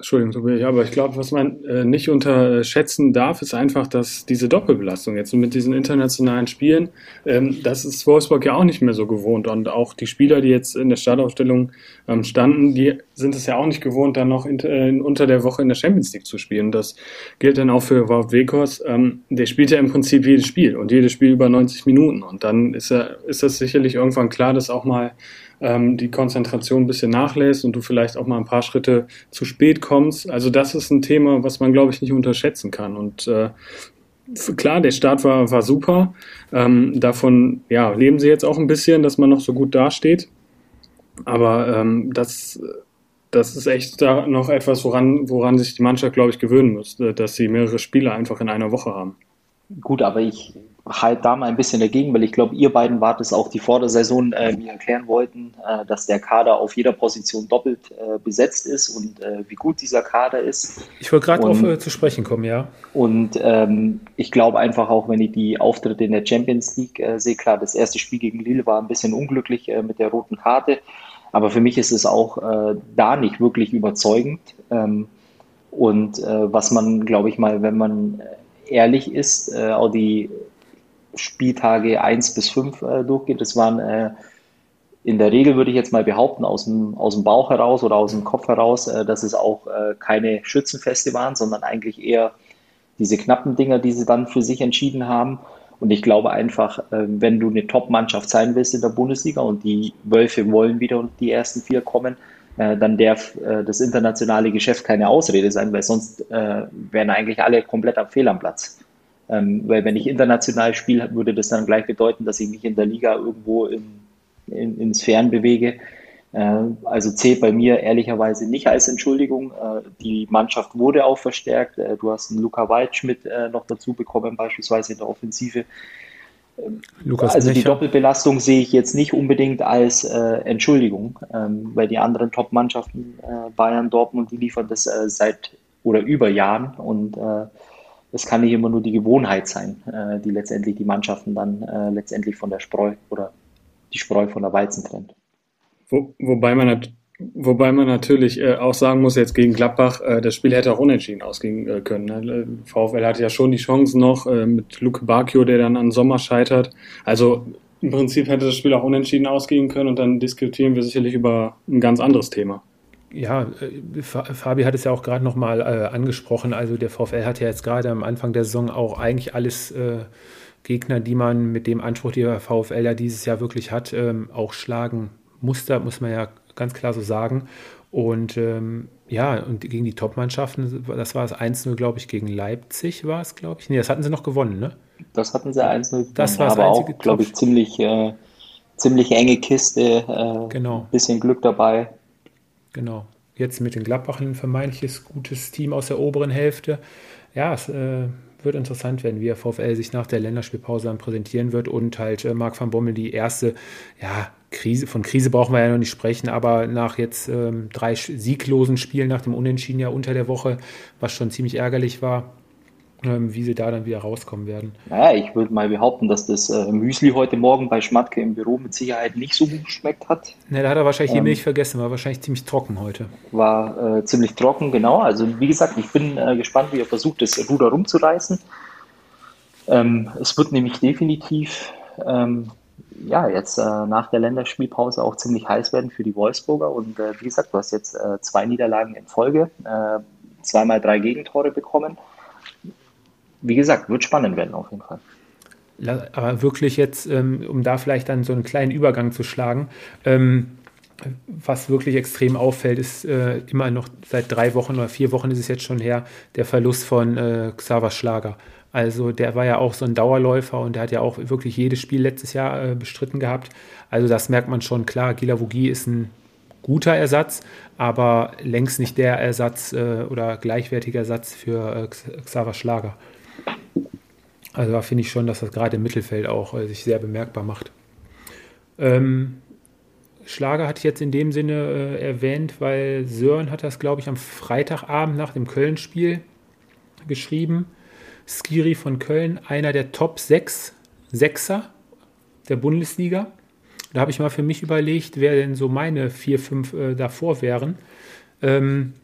Entschuldigung, aber ich glaube, was man äh, nicht unterschätzen darf, ist einfach, dass diese Doppelbelastung jetzt mit diesen internationalen Spielen, ähm, das ist Wolfsburg ja auch nicht mehr so gewohnt. Und auch die Spieler, die jetzt in der Startaufstellung ähm, standen, die sind es ja auch nicht gewohnt, dann noch in, äh, unter der Woche in der Champions League zu spielen. Das gilt dann auch für Wout Wekos. Ähm, der spielt ja im Prinzip jedes Spiel und jedes Spiel über 90 Minuten. Und dann ist, er, ist das sicherlich irgendwann klar, dass auch mal ähm, die Konzentration ein bisschen nachlässt und du vielleicht auch mal ein paar Schritte zu spät kommst. Also das ist ein Thema, was man, glaube ich, nicht unterschätzen kann. Und äh, klar, der Start war, war super. Ähm, davon ja, leben sie jetzt auch ein bisschen, dass man noch so gut dasteht. Aber ähm, das, das ist echt da noch etwas, woran, woran sich die Mannschaft, glaube ich, gewöhnen muss, dass sie mehrere Spiele einfach in einer Woche haben. Gut, aber ich halt da mal ein bisschen dagegen, weil ich glaube, ihr beiden wart es auch die vor der Saison äh, mir erklären wollten, äh, dass der Kader auf jeder Position doppelt äh, besetzt ist und äh, wie gut dieser Kader ist. Ich wollte gerade auf äh, zu sprechen kommen, ja. Und ähm, ich glaube einfach auch, wenn ich die Auftritte in der Champions League äh, sehe, klar, das erste Spiel gegen Lille war ein bisschen unglücklich mit der roten Karte, aber für mich ist es auch da nicht wirklich überzeugend. Ähm, und was man, glaube ich mal, wenn man ehrlich ist, auch die Spieltage 1 bis 5 äh, durchgeht. Das waren äh, in der Regel, würde ich jetzt mal behaupten, aus dem, aus dem Bauch heraus oder aus dem Kopf heraus, äh, dass es auch äh, keine Schützenfeste waren, sondern eigentlich eher diese knappen Dinger, die sie dann für sich entschieden haben. Und ich glaube einfach, äh, wenn du eine Top-Mannschaft sein willst in der Bundesliga und die Wölfe wollen wieder und die ersten vier kommen, äh, dann darf das internationale Geschäft keine Ausrede sein, weil sonst wären eigentlich alle komplett am Fehl am Platz. Ähm, weil wenn ich international spiele, würde das dann gleich bedeuten, dass ich mich in der Liga irgendwo in, in, in Sphären bewege. Äh, also zählt bei mir ehrlicherweise nicht als Entschuldigung. Äh, die Mannschaft wurde auch verstärkt. Äh, du hast einen Luca Waldschmidt noch dazu bekommen, beispielsweise in der Offensive. Lukas also Becher. die Doppelbelastung sehe ich jetzt nicht unbedingt als äh, Entschuldigung, ähm, weil die anderen Top-Mannschaften, äh, Bayern, Dortmund, die liefern das äh, seit oder über Jahren und äh, es kann nicht immer nur die Gewohnheit sein, äh, die letztendlich die Mannschaften dann äh, letztendlich von der Spreu oder die Spreu von der Weizen trennt. Wo, wobei man Wobei man natürlich äh, auch sagen muss, jetzt gegen Gladbach, äh, das Spiel hätte auch unentschieden ausgehen äh, können. Ne? VfL hatte ja schon die Chancen noch äh, mit Luke Bacchio, der dann an Sommer scheitert. Also im Prinzip hätte das Spiel auch unentschieden ausgehen können und dann diskutieren wir sicherlich über ein ganz anderes Thema. Ja, äh, Fabi hat es ja auch gerade nochmal äh, angesprochen. Also der VfL hat ja jetzt gerade am Anfang der Saison auch eigentlich alles äh, Gegner, die man mit dem Anspruch, die der VfL ja dieses Jahr wirklich hat, ähm, auch schlagen musste, muss man ja ganz klar so sagen. Und ähm, ja, und gegen die Top-Mannschaften, das war das 1-0, glaube ich, gegen Leipzig war es, glaube ich. Nee, das hatten sie noch gewonnen, ne? Das hatten sie 1-0 Das war das aber auch, glaube ich, ziemlich, äh, ziemlich enge Kiste, äh, Genau, bisschen Glück dabei. Genau. Jetzt mit den Gladbach ein vermeintliches gutes Team aus der oberen Hälfte. Ja, es äh, wird interessant werden, wie der VfL sich nach der Länderspielpause dann präsentieren wird und halt äh, Marc van Bommel die erste, ja, Krise, von Krise brauchen wir ja noch nicht sprechen, aber nach jetzt ähm, drei sieglosen Spielen nach dem Unentschieden ja unter der Woche, was schon ziemlich ärgerlich war, wie sie da dann wieder rauskommen werden. Naja, ich würde mal behaupten, dass das äh, Müsli heute Morgen bei Schmatke im Büro mit Sicherheit nicht so gut geschmeckt hat. Ne, da hat er wahrscheinlich die Ähm, Milch vergessen, war wahrscheinlich ziemlich trocken heute. War äh, ziemlich trocken, genau. Also wie gesagt, ich bin äh, gespannt, wie er versucht, das Ruder rumzureißen. Ähm, es wird nämlich definitiv ähm, ja jetzt äh, nach der Länderspielpause auch ziemlich heiß werden für die Wolfsburger. Und äh, wie gesagt, du hast jetzt äh, zwei Niederlagen in Folge, zweimal drei Gegentore bekommen. Wie gesagt, wird spannend werden auf jeden Fall. Aber wirklich jetzt, ähm, um da vielleicht dann so einen kleinen Übergang zu schlagen, ähm, was wirklich extrem auffällt, ist äh, immer noch seit drei Wochen oder vier Wochen ist es jetzt schon her, der Verlust von äh, Xaver Schlager. Also der war ja auch so ein Dauerläufer und der hat ja auch wirklich jedes Spiel letztes Jahr äh, bestritten gehabt. Also das merkt man schon klar. Gilavogi ist ein guter Ersatz, aber längst nicht der Ersatz äh, oder gleichwertiger Ersatz für Xaver Schlager. Also da finde ich schon, dass das gerade im Mittelfeld auch äh, sich sehr bemerkbar macht. Ähm, Schlager hatte ich jetzt in dem Sinne äh, erwähnt, weil Sören hat das, glaube ich, am Freitagabend nach dem Köln-Spiel geschrieben. Skiri von Köln, einer der Top 6 Sechser der Bundesliga. Da habe ich mal für mich überlegt, wer denn so meine vier, fünf äh, davor wären. Ähm,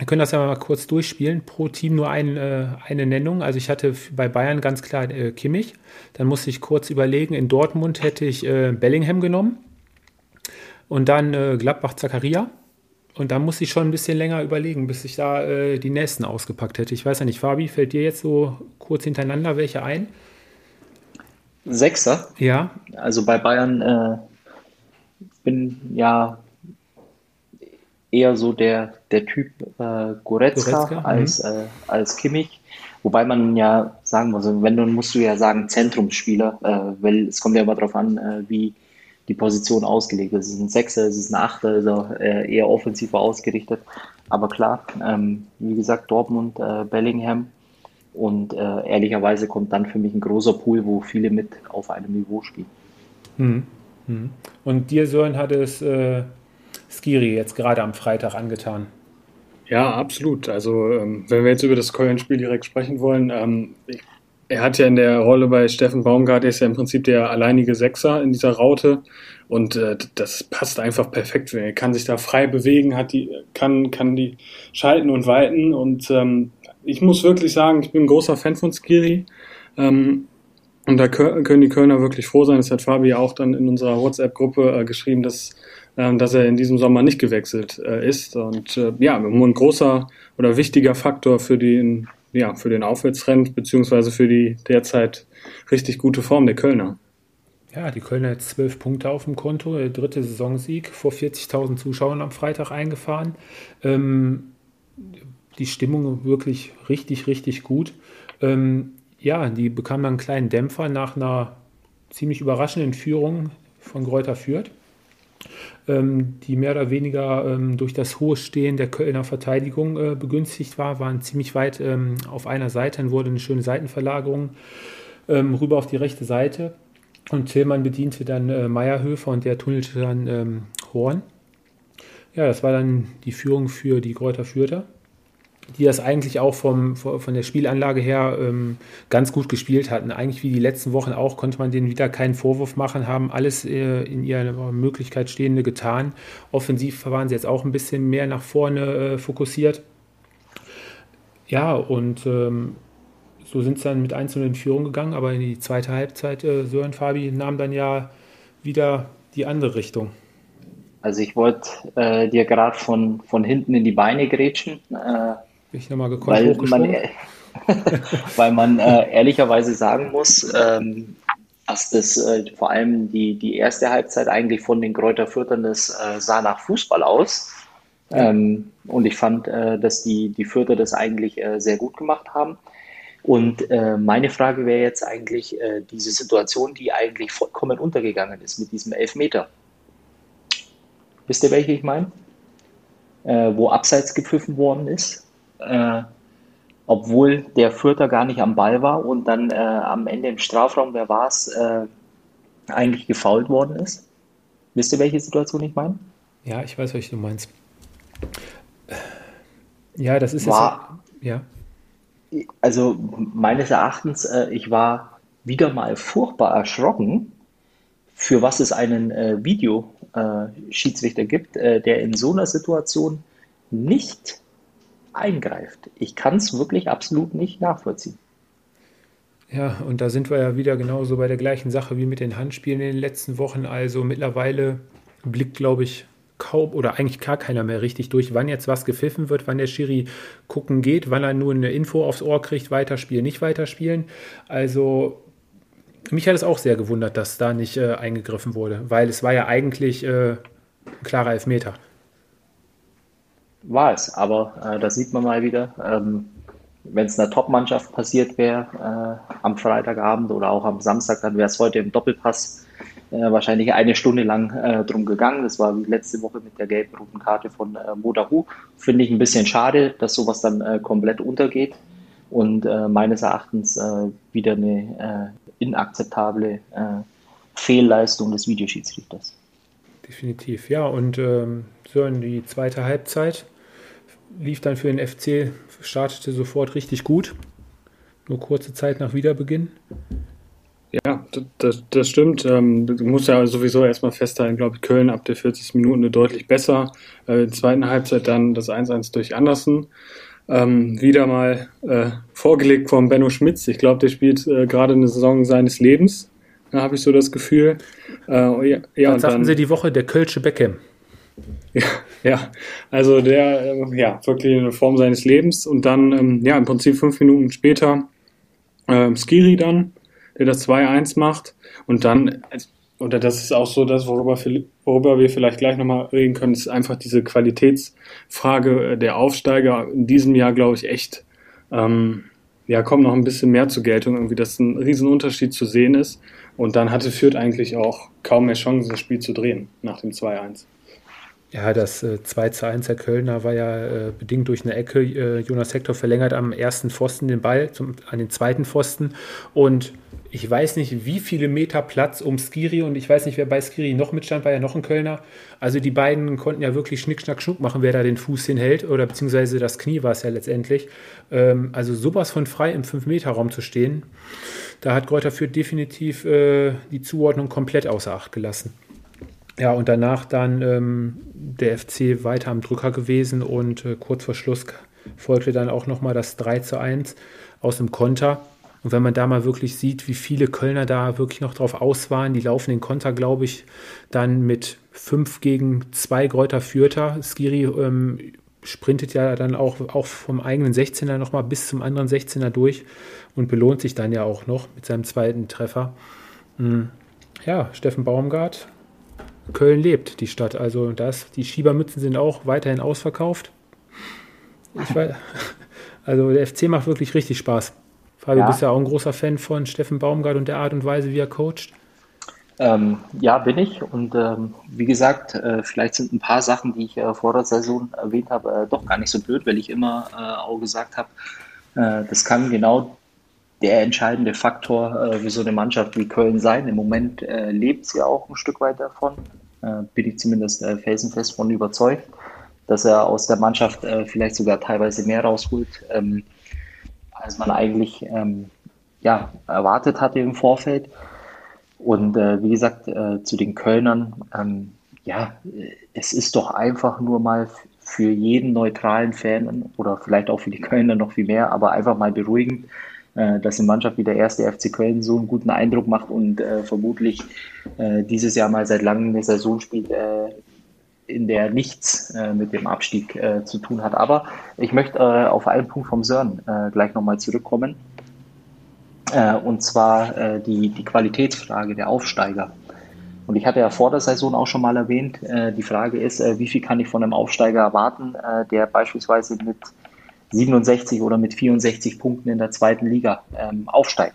wir können das ja mal kurz durchspielen. Pro Team nur ein, äh, eine Nennung. Also ich hatte bei Bayern ganz klar äh, Kimmich. Dann musste ich kurz überlegen. In Dortmund hätte ich äh, Bellingham genommen. Und dann äh, Gladbach Zakaria. Und da musste ich schon ein bisschen länger überlegen, bis ich da äh, die nächsten ausgepackt hätte. Ich weiß ja nicht, Fabi, fällt dir jetzt so kurz hintereinander welche ein? Sechser, Ja, also bei Bayern äh, bin ja eher so der, der Typ äh, Goretzka, Goretzka, mhm. als, äh, als Kimmich. Wobei man ja sagen muss, also wenn dann musst du ja sagen Zentrumsspieler, äh, weil es kommt ja immer darauf an, äh, wie die Position ausgelegt ist. Es ist ein Sechser, es ist ein Achter, also äh, eher offensiver ausgerichtet. Aber klar, ähm, wie gesagt, Dortmund, äh, Bellingham und äh, ehrlicherweise kommt dann für mich ein großer Pool, wo viele mit auf einem Niveau spielen. Mhm. Mhm. Und dir, Sören, hat es äh, Skiri jetzt gerade am Freitag angetan. Ja, absolut. Also, ähm, wenn wir jetzt über das Köln-Spiel direkt sprechen wollen, ähm, er hat ja in der Rolle bei Steffen Baumgart, er ist ja im Prinzip der alleinige Sechser in dieser Raute und äh, das passt einfach perfekt. Er kann sich da frei bewegen, hat die, kann, kann die schalten und walten und ähm, ich muss wirklich sagen, ich bin ein großer Fan von Skiri. Ähm, und da kö- können die Kölner wirklich froh sein. Das hat Fabi auch dann in unserer WhatsApp-Gruppe äh, geschrieben, dass, dass er in diesem Sommer nicht gewechselt äh, ist. Und äh, ja, ein großer oder wichtiger Faktor für den, ja, für den Aufwärtstrend, beziehungsweise für die derzeit richtig gute Form der Kölner. Ja, die Kölner jetzt zwölf Punkte auf dem Konto, der dritte Saisonsieg vor 40.000 Zuschauern am Freitag eingefahren. Ähm, die Stimmung wirklich richtig, richtig gut. Ähm, ja, die bekamen einen kleinen Dämpfer nach einer ziemlich überraschenden Führung von Greuther Fürth, ähm, die mehr oder weniger ähm, durch das hohe Stehen der Kölner Verteidigung äh, begünstigt war, waren ziemlich weit ähm, auf einer Seite, dann wurde eine schöne Seitenverlagerung ähm, rüber auf die rechte Seite. Und Tillmann bediente dann äh, Meierhöfer und der tunnelte dann ähm, Horn. Ja, das war dann die Führung für die Kräuter Fürther, die das eigentlich auch vom, von der Spielanlage her ähm, ganz gut gespielt hatten. Eigentlich wie die letzten Wochen auch, konnte man denen wieder keinen Vorwurf machen, haben alles äh, in ihrer Möglichkeit Stehende getan. Offensiv waren sie jetzt auch ein bisschen mehr nach vorne äh, fokussiert. Ja, und ähm, so sind sie dann mit einzelnen in Führung gegangen, aber in die zweite Halbzeit, äh, Sören Fabi nahm dann ja wieder die andere Richtung. Also ich wollte äh, dir gerade von, von hinten in die Beine grätschen, äh, Bin ich nochmal gekonnt weil man, hochgesprungen. [LAUGHS] weil man äh, ehrlicherweise sagen muss, ähm, dass das äh, vor allem die, die erste Halbzeit eigentlich von den Kräuter Fürthern, das äh, sah nach Fußball aus. Ähm, und ich fand, äh, dass die, die Fürther das eigentlich äh, sehr gut gemacht haben. Und äh, meine Frage wäre jetzt eigentlich äh, diese Situation, die eigentlich vollkommen untergegangen ist mit diesem Elfmeter. Wisst ihr, welche ich meine? Äh, wo abseits gepfiffen worden ist, äh, obwohl der Fürther gar nicht am Ball war und dann äh, am Ende im Strafraum, wer war es, äh, eigentlich gefault worden ist. Wisst ihr, welche Situation ich meine? Ja, ich weiß, welche du meinst. Ja, das ist war, jetzt. Ja. Also meines Erachtens, äh, ich war wieder mal furchtbar erschrocken, für was es einen äh, Videoschiedsrichter gibt, äh, der in so einer Situation nicht eingreift. Ich kann es wirklich absolut nicht nachvollziehen. Ja, und da sind wir ja wieder genauso bei der gleichen Sache wie mit den Handspielen in den letzten Wochen. Also mittlerweile blickt, glaube ich, kaum oder eigentlich gar keiner mehr richtig durch, wann jetzt was gepfiffen wird, wann der Schiri gucken geht, wann er nur eine Info aufs Ohr kriegt, weiterspielen, nicht weiterspielen. Also mich hat es auch sehr gewundert, dass da nicht äh, eingegriffen wurde, weil es war ja eigentlich äh, ein klarer Elfmeter. War es, aber äh, da sieht man mal wieder, ähm, wenn es einer Top-Mannschaft passiert wäre äh, am Freitagabend oder auch am Samstag, dann wäre es heute im Doppelpass äh, wahrscheinlich eine Stunde lang äh, drum gegangen. Das war wie letzte Woche mit der gelb-roten Karte von äh, Modahu. Finde ich ein bisschen schade, dass sowas dann äh, komplett untergeht und äh, meines Erachtens äh, wieder eine äh, inakzeptable äh, Fehlleistung des Videoschiedsrichters. Definitiv, ja. Und ähm, so in die zweite Halbzeit lief dann für den FC, startete sofort richtig gut. Nur kurze Zeit nach Wiederbeginn. Ja, das, das stimmt. Ähm, du musst ja sowieso erstmal festhalten, glaube ich, Köln ab der 40 Minuten deutlich besser. Äh, in der zweiten Halbzeit dann das 1-1 durch Andersen. Ähm, wieder mal äh, vorgelegt von Benno Schmitz. Ich glaube, der spielt äh, gerade eine Saison seines Lebens. Da habe ich so das Gefühl. Äh, ja, ja, dann sagten sie die Woche der Kölsche Beckham. Ja, ja, also der, äh, ja, wirklich eine Form seines Lebens. Und dann, ähm, ja, im Prinzip fünf Minuten später ähm, Skiri dann, der das 2-1 macht. Und dann, oder das ist auch so das, worüber, worüber wir vielleicht gleich nochmal reden können, ist einfach diese Qualitätsfrage der Aufsteiger in diesem Jahr, glaube ich, echt, ähm, ja, kommt noch ein bisschen mehr zur Geltung, irgendwie, dass ein Riesenunterschied zu sehen ist. Und dann hatte Fürth eigentlich auch kaum mehr Chancen, das Spiel zu drehen nach dem 2-1. Ja, das äh, 2 zu 1 der Kölner war ja äh, bedingt durch eine Ecke. Äh, Jonas Hector verlängert am ersten Pfosten den Ball zum, an den zweiten Pfosten. Und ich weiß nicht, wie viele Meter Platz um Skiri und ich weiß nicht, wer bei Skiri noch mitstand, war ja noch ein Kölner. Also die beiden konnten ja wirklich Schnick, Schnack, Schnuck machen, wer da den Fuß hinhält oder beziehungsweise das Knie war es ja letztendlich. Ähm, also sowas von frei im 5-Meter-Raum zu stehen, da hat Kräuter Fürth definitiv äh, die Zuordnung komplett außer Acht gelassen. Ja, und danach dann ähm, der FC weiter am Drücker gewesen und äh, kurz vor Schluss folgte dann auch nochmal das 3 zu 1 aus dem Konter. Und wenn man da mal wirklich sieht, wie viele Kölner da wirklich noch drauf aus waren, die laufen den Konter, glaube ich, dann mit 5 gegen 2 Gräuter Fürther. Skiri ähm, sprintet ja dann auch, auch vom eigenen 16er nochmal bis zum anderen 16er durch und belohnt sich dann ja auch noch mit seinem zweiten Treffer. Hm. Ja, Steffen Baumgart Köln lebt, die Stadt. Also das, die Schiebermützen sind auch weiterhin ausverkauft. Ich weiß, [LAUGHS] also der FC macht wirklich richtig Spaß. Fabio, ja. bist ja auch ein großer Fan von Steffen Baumgart und der Art und Weise, wie er coacht. Ähm, ja, bin ich. Und ähm, wie gesagt, äh, vielleicht sind ein paar Sachen, die ich äh, vor der Saison erwähnt habe, äh, doch gar nicht so blöd, weil ich immer äh, auch gesagt habe, äh, das kann genau der entscheidende Faktor äh, für so eine Mannschaft wie Köln sein. Im Moment lebt sie auch ein Stück weit davon äh, bin ich zumindest äh, felsenfest von überzeugt, dass er aus der Mannschaft äh, vielleicht sogar teilweise mehr rausholt, ähm, als man eigentlich ähm, ja, erwartet hatte im Vorfeld. Und äh, wie gesagt, äh, zu den Kölnern, ähm, ja, es ist doch einfach nur mal für jeden neutralen Fan oder vielleicht auch für die Kölner noch viel mehr, aber einfach mal beruhigend, äh, dass eine Mannschaft wie der erste FC Köln so einen guten Eindruck macht und äh, vermutlich äh, dieses Jahr mal seit langem eine Saison spielt, äh, in der nichts äh, mit dem Abstieg äh, zu tun hat. Aber ich möchte auf einen Punkt vom Sören gleich nochmal zurückkommen. und zwar die, die Qualitätsfrage der Aufsteiger. Und ich hatte ja vor der Saison auch schon mal erwähnt, die Frage ist, wie viel kann ich von einem Aufsteiger erwarten, der beispielsweise mit 67 oder mit 64 Punkten in der zweiten Liga ähm, aufsteigt.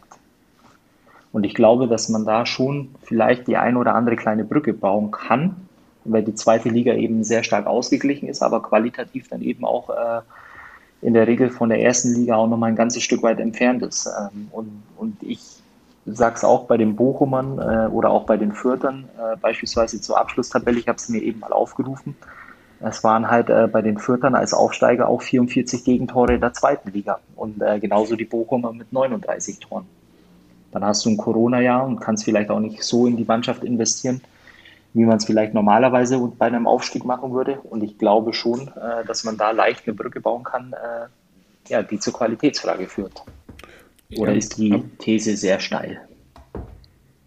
Und ich glaube, dass man da schon vielleicht die eine oder andere kleine Brücke bauen kann, weil die zweite Liga eben sehr stark ausgeglichen ist, aber qualitativ dann eben auch äh, in der Regel von der ersten Liga auch nochmal ein ganzes Stück weit entfernt ist. Ähm, und, und ich sage es auch bei den Bochumern äh, oder auch bei den Fürtern, äh, beispielsweise zur Abschlusstabelle, ich habe es mir eben mal aufgerufen. Es waren halt äh, bei den Fürtern als Aufsteiger auch 44 Gegentore in der zweiten Liga und äh, genauso die Bochumer mit 39 Toren. Dann hast du ein Corona-Jahr und kannst vielleicht auch nicht so in die Mannschaft investieren, wie man es vielleicht normalerweise bei einem Aufstieg machen würde. Und ich glaube schon, äh, dass man da leicht eine Brücke bauen kann, äh, ja, die zur Qualitätsfrage führt. Oder ja. ist die These sehr steil?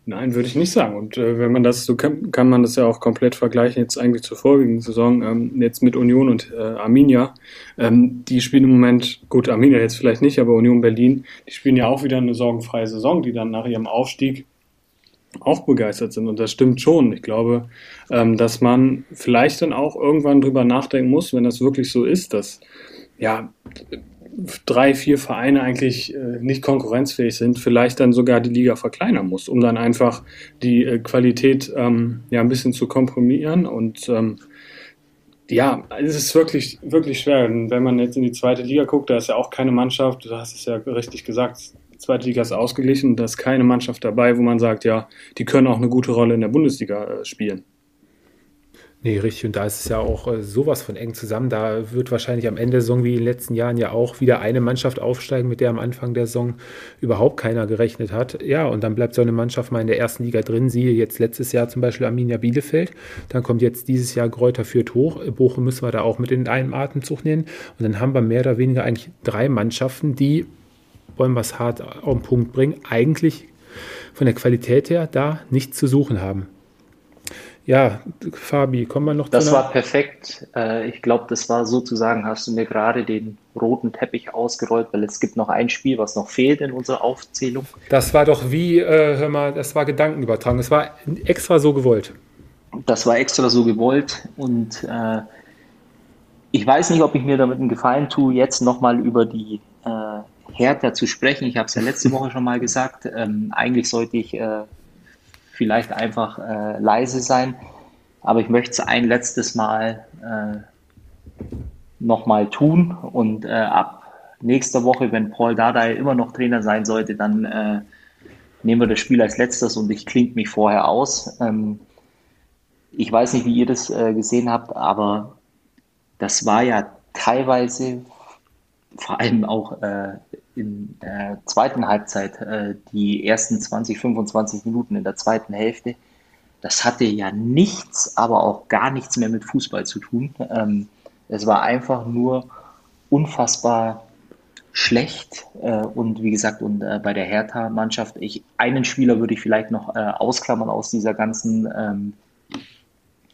Nein, würde ich nicht sagen. Und äh, wenn man das, so kann, kann man das ja auch komplett vergleichen, jetzt eigentlich zur vorigen Saison, ähm, jetzt mit Union und äh, Arminia. Ähm, die spielen im Moment, gut, Arminia jetzt vielleicht nicht, aber Union Berlin, die spielen ja auch wieder eine sorgenfreie Saison, die dann nach ihrem Aufstieg auch begeistert sind. Und das stimmt schon. Ich glaube, ähm, dass man vielleicht dann auch irgendwann drüber nachdenken muss, wenn das wirklich so ist, dass ja, drei, vier Vereine eigentlich äh, nicht konkurrenzfähig sind, vielleicht dann sogar die Liga verkleinern muss, um dann einfach die äh, Qualität ähm, ja ein bisschen zu komprimieren und ähm, ja, es ist wirklich, wirklich schwer. Und wenn man jetzt in die zweite Liga guckt, da ist ja auch keine Mannschaft, du hast es ja richtig gesagt, die zweite Liga ist ausgeglichen, da ist keine Mannschaft dabei, wo man sagt, ja, die können auch eine gute Rolle in der Bundesliga äh, spielen. Nee, richtig. Und da ist es ja auch äh, sowas von eng zusammen. Da wird wahrscheinlich am Ende der Saison wie in den letzten Jahren ja auch wieder eine Mannschaft aufsteigen, mit der am Anfang der Saison überhaupt keiner gerechnet hat. Ja, und dann bleibt so eine Mannschaft mal in der ersten Liga drin. Siehe jetzt letztes Jahr zum Beispiel Arminia Bielefeld. Dann kommt jetzt dieses Jahr Gräuter führt hoch. Bochum müssen wir da auch mit in einem Atemzug nehmen. Und dann haben wir mehr oder weniger eigentlich drei Mannschaften, die, wollen es hart auf den Punkt bringen, eigentlich von der Qualität her da nichts zu suchen haben. Ja, Fabi, kommen wir noch Das zu war perfekt. Äh, ich glaube, das war sozusagen, hast du mir gerade den roten Teppich ausgerollt, weil es gibt noch ein Spiel, was noch fehlt in unserer Aufzählung. Das war doch wie, äh, hör mal, das war Gedankenübertragung. Das war extra so gewollt. Das war extra so gewollt und äh, ich weiß nicht, ob ich mir damit einen Gefallen tue, jetzt nochmal über die äh, Hertha zu sprechen. Ich habe es ja letzte [LAUGHS] Woche schon mal gesagt. Ähm, eigentlich sollte ich äh, vielleicht einfach äh, leise sein. Aber ich möchte es ein letztes Mal äh, nochmal tun und äh, ab nächster Woche, wenn Paul Dardai immer noch Trainer sein sollte, dann äh, nehmen wir das Spiel als letztes und ich klinge mich vorher aus. Ähm, ich weiß nicht, wie ihr das äh, gesehen habt, aber das war ja teilweise vor allem auch äh, in der zweiten Halbzeit, äh, die ersten 20, 25 Minuten in der zweiten Hälfte, das hatte ja nichts, aber auch gar nichts mehr mit Fußball zu tun. Ähm, es war einfach nur unfassbar schlecht äh, und wie gesagt, und äh, bei der Hertha-Mannschaft, ich, einen Spieler würde ich vielleicht noch äh, ausklammern aus dieser ganzen ähm,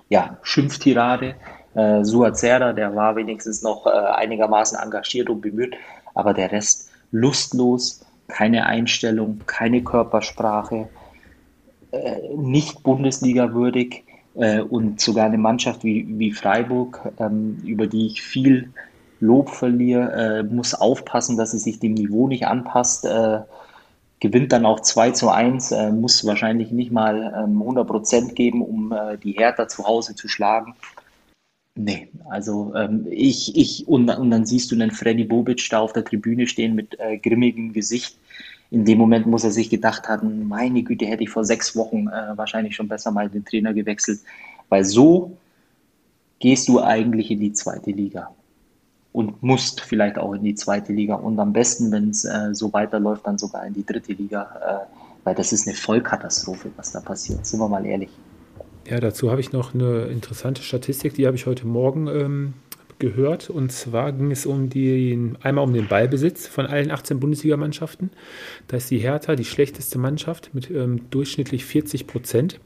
ja, Schimpftirade. Äh, Suat Serda, der war wenigstens noch äh, einigermaßen engagiert und bemüht, aber der Rest lustlos, keine Einstellung, keine Körpersprache, äh, nicht Bundesliga würdig äh, und sogar eine Mannschaft wie, wie Freiburg, ähm, über die ich viel Lob verliere, äh, muss aufpassen, dass sie sich dem Niveau nicht anpasst, äh, gewinnt dann auch 2 zu 1, äh, muss wahrscheinlich nicht mal ähm, 100 Prozent geben, um äh, die Hertha zu Hause zu schlagen. Nee, also ähm, ich, ich und, und dann siehst du einen Freddy Bobic da auf der Tribüne stehen mit äh, grimmigem Gesicht. In dem Moment muss er sich gedacht haben, meine Güte, hätte ich vor sechs Wochen äh, wahrscheinlich schon besser mal den Trainer gewechselt. Weil so gehst du eigentlich in die zweite Liga und musst vielleicht auch in die zweite Liga und am besten, wenn es äh, so weiterläuft, dann sogar in die dritte Liga, äh, weil das ist eine Vollkatastrophe, was da passiert, sind wir mal ehrlich. Ja, dazu habe ich noch eine interessante Statistik, die habe ich heute Morgen ähm, gehört. Und zwar ging es um den, einmal um den Ballbesitz von allen 18 Bundesligamannschaften. Da ist die Hertha die schlechteste Mannschaft mit ähm, durchschnittlich 40 Prozent,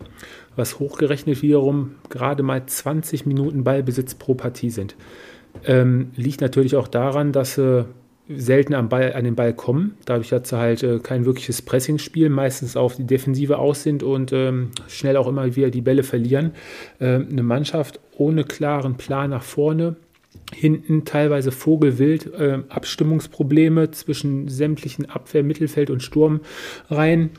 was hochgerechnet wiederum gerade mal 20 Minuten Ballbesitz pro Partie sind. Ähm, liegt natürlich auch daran, dass sie selten am Ball, an den Ball kommen, dadurch, dass sie halt äh, kein wirkliches Pressing-Spiel meistens auf die Defensive aus sind und ähm, schnell auch immer wieder die Bälle verlieren. Ähm, eine Mannschaft ohne klaren Plan nach vorne, hinten teilweise vogelwild, äh, Abstimmungsprobleme zwischen sämtlichen Abwehr-, Mittelfeld- und Sturmreihen.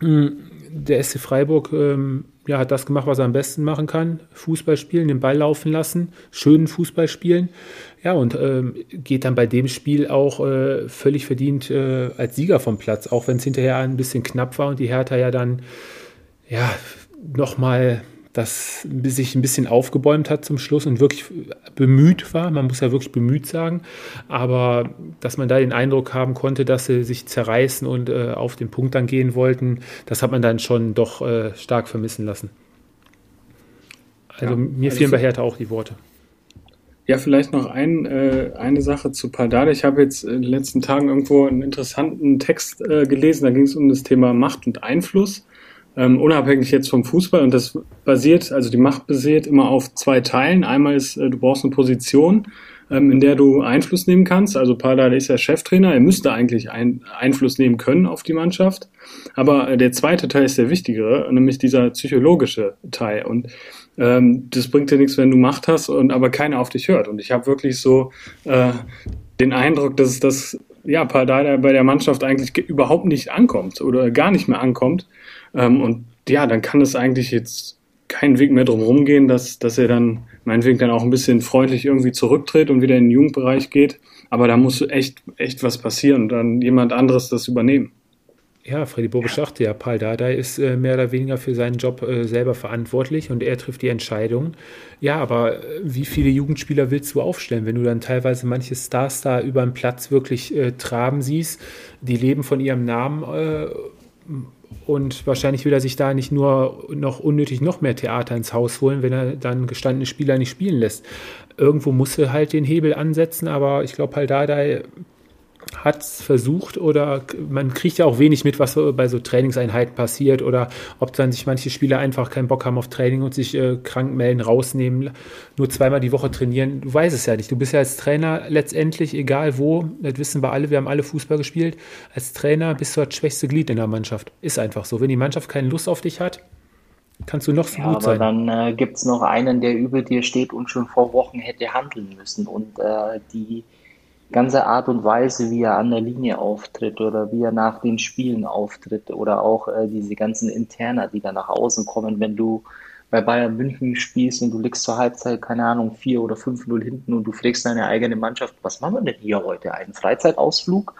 Hm, der SC Freiburg ähm, ja, hat das gemacht, was er am besten machen kann. Fußball spielen, den Ball laufen lassen, schönen Fußball spielen. Ja, und ähm, geht dann bei dem Spiel auch äh, völlig verdient äh, als Sieger vom Platz, auch wenn es hinterher ein bisschen knapp war und die Hertha ja dann ja nochmal das sich ein bisschen aufgebäumt hat zum Schluss und wirklich bemüht war. Man muss ja wirklich bemüht sagen. Aber dass man da den Eindruck haben konnte, dass sie sich zerreißen und äh, auf den Punkt dann gehen wollten, das hat man dann schon doch äh, stark vermissen lassen. Also ja, mir also fehlen bei Hertha auch die Worte. Ja, vielleicht noch ein, äh, eine Sache zu Pardade. Ich habe jetzt in den letzten Tagen irgendwo einen interessanten Text äh, gelesen, da ging es um das Thema Macht und Einfluss ähm, unabhängig jetzt vom Fußball. Und das basiert, also die Macht basiert immer auf zwei Teilen. Einmal ist, äh, du brauchst eine Position, ähm, in der du Einfluss nehmen kannst. Also Pardal ist ja Cheftrainer, er müsste eigentlich ein, Einfluss nehmen können auf die Mannschaft. Aber äh, der zweite Teil ist der wichtigere, nämlich dieser psychologische Teil. Und ähm, das bringt dir nichts, wenn du Macht hast und aber keiner auf dich hört. Und ich habe wirklich so äh, den Eindruck, dass das ja Pardal bei der Mannschaft eigentlich überhaupt nicht ankommt oder gar nicht mehr ankommt. Ähm, und ja, dann kann es eigentlich jetzt keinen Weg mehr drum rumgehen, dass, dass er dann meinetwegen dann auch ein bisschen freundlich irgendwie zurücktritt und wieder in den Jugendbereich geht. Aber da muss echt, echt was passieren und dann jemand anderes das übernehmen. Ja, Freddy Bobic ja. sagte ja, Paul Dardai ist äh, mehr oder weniger für seinen Job äh, selber verantwortlich und er trifft die Entscheidung. Ja, aber äh, wie viele Jugendspieler willst du aufstellen, wenn du dann teilweise manche Stars da über den Platz wirklich äh, traben siehst? Die leben von ihrem Namen äh, und wahrscheinlich will er sich da nicht nur noch unnötig noch mehr Theater ins Haus holen, wenn er dann gestandene Spieler nicht spielen lässt. Irgendwo muss er halt den Hebel ansetzen, aber ich glaube halt da, da hat es versucht oder man kriegt ja auch wenig mit, was bei so Trainingseinheiten passiert oder ob dann sich manche Spieler einfach keinen Bock haben auf Training und sich äh, krank melden, rausnehmen, nur zweimal die Woche trainieren. Du weißt es ja nicht. Du bist ja als Trainer letztendlich, egal wo, das wissen wir alle, wir haben alle Fußball gespielt, als Trainer bist du das schwächste Glied in der Mannschaft. Ist einfach so. Wenn die Mannschaft keine Lust auf dich hat, kannst du noch so ja, gut aber sein. dann äh, gibt es noch einen, der über dir steht und schon vor Wochen hätte handeln müssen und äh, die ganze Art und Weise, wie er an der Linie auftritt oder wie er nach den Spielen auftritt oder auch äh, diese ganzen Interner, die da nach außen kommen, wenn du bei Bayern München spielst und du liegst zur Halbzeit, keine Ahnung, 4 oder 5-0 hinten und du fragst deine eigene Mannschaft, was machen wir denn hier heute? Einen Freizeitausflug?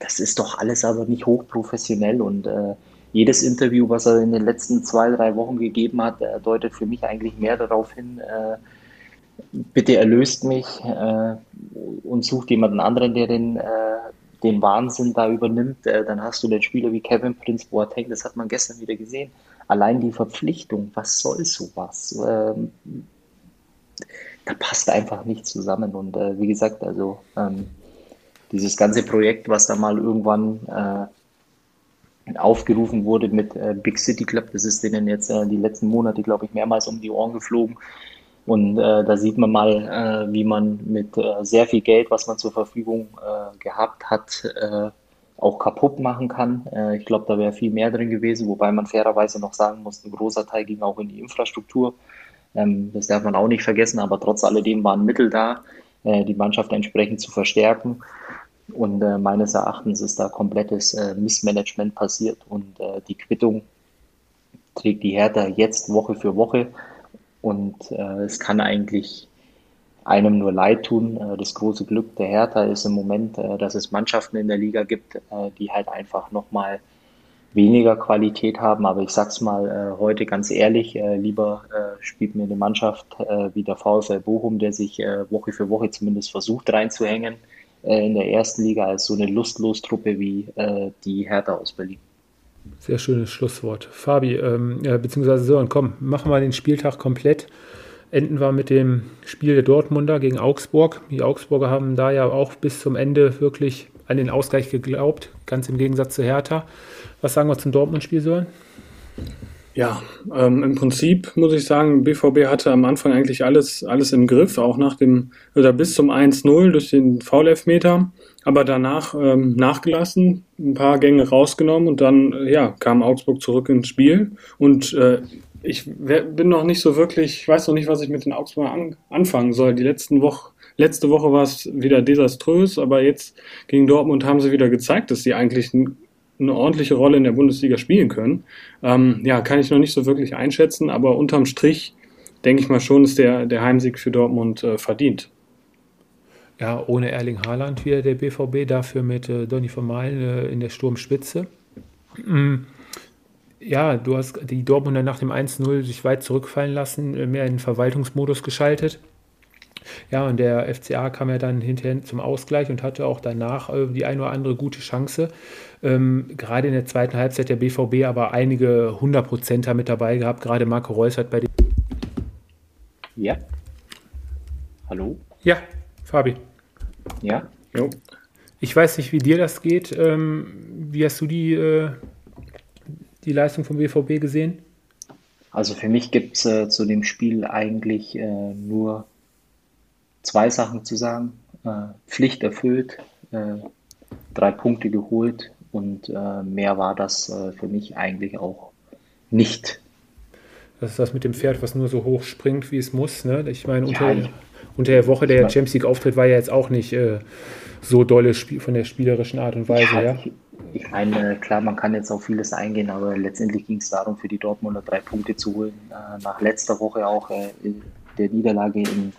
Das ist doch alles aber nicht hochprofessionell und äh, jedes Interview, was er in den letzten zwei, drei Wochen gegeben hat, äh, deutet für mich eigentlich mehr darauf hin, äh, bitte erlöst mich äh, und sucht jemanden anderen, der den, äh, den Wahnsinn da übernimmt, äh, dann hast du den Spieler wie Kevin Prince Boateng, das hat man gestern wieder gesehen. Allein die Verpflichtung, was soll sowas? Ähm, da passt einfach nicht zusammen. Und äh, wie gesagt, also ähm, dieses ganze Projekt, was da mal irgendwann äh, aufgerufen wurde mit äh, Big City Club, das ist denen jetzt die letzten Monate, glaube ich, mehrmals um die Ohren geflogen. Und äh, da sieht man mal, äh, wie man mit äh, sehr viel Geld, was man zur Verfügung äh, gehabt hat, äh, auch kaputt machen kann. Äh, ich glaube, da wäre viel mehr drin gewesen, wobei man fairerweise noch sagen muss, ein großer Teil ging auch in die Infrastruktur. Ähm, das darf man auch nicht vergessen, aber trotz alledem waren Mittel da, äh, die Mannschaft entsprechend zu verstärken. Und äh, meines Erachtens ist da komplettes äh, Missmanagement passiert und äh, die Quittung trägt die Hertha jetzt Woche für Woche. Und äh, es kann eigentlich einem nur leid tun. Äh, das große Glück der Hertha ist im Moment, äh, dass es Mannschaften in der Liga gibt, äh, die halt einfach nochmal weniger Qualität haben. Aber ich sag's mal heute ganz ehrlich, lieber spielt mir eine Mannschaft wie der VfL Bochum, der sich Woche für Woche zumindest versucht reinzuhängen in der ersten Liga, als so eine Lustlos-Truppe wie die Hertha aus Berlin. Sehr schönes Schlusswort. Fabi, ähm, ja, beziehungsweise Sören, komm, machen wir den Spieltag komplett. Enden wir mit dem Spiel der Dortmunder gegen Augsburg. Die Augsburger haben da ja auch bis zum Ende wirklich an den Ausgleich geglaubt, ganz im Gegensatz zu Hertha. Was sagen wir zum Dortmund-Spiel, Sören? Ja, ähm, im Prinzip muss ich sagen, BVB hatte am Anfang eigentlich alles, alles im Griff, auch nach dem, oder bis zum 1-0 durch den Foul-Elfmeter, aber danach ähm, nachgelassen, ein paar Gänge rausgenommen und dann, ja, kam Augsburg zurück ins Spiel und äh, ich bin noch nicht so wirklich, ich weiß noch nicht, was ich mit den Augsburger an, anfangen soll. Die letzten Woche, letzte Woche war es wieder desaströs, aber jetzt gegen Dortmund haben sie wieder gezeigt, dass sie eigentlich eine ordentliche Rolle in der Bundesliga spielen können. Ähm, ja, kann ich noch nicht so wirklich einschätzen, aber unterm Strich denke ich mal schon, ist der, der Heimsieg für Dortmund äh, verdient. Ja, ohne Erling Haaland wieder der BVB, dafür mit äh, Donny Vermaelen äh, in der Sturmspitze. Mhm. Ja, du hast die Dortmunder nach dem 1-0 sich weit zurückfallen lassen, äh, mehr in den Verwaltungsmodus geschaltet. Ja, und der FCA kam ja dann hinterher zum Ausgleich und hatte auch danach äh, die eine oder andere gute Chance. Ähm, gerade in der zweiten Halbzeit der BVB aber einige Hundertprozenter mit dabei gehabt. Gerade Marco Reus hat bei den. Ja. Hallo? Ja, Fabi. Ja. Jo. Ich weiß nicht, wie dir das geht. Ähm, wie hast du die, äh, die Leistung vom BVB gesehen? Also für mich gibt es äh, zu dem Spiel eigentlich äh, nur zwei Sachen zu sagen. Äh, Pflicht erfüllt, äh, drei Punkte geholt und äh, mehr war das für mich eigentlich auch nicht. Das ist das mit dem Pferd, was nur so hoch springt, wie es muss. Ne? Ich meine, unter, ja, unter der Woche der Champions League-Auftritt war ja jetzt auch nicht äh, so dolle Spiel, von der spielerischen Art und Weise. Ja, ich, ich meine, klar, man kann jetzt auf vieles eingehen, aber letztendlich ging es darum, für die Dortmunder drei Punkte zu holen. Äh, nach letzter Woche auch äh, der Niederlage in,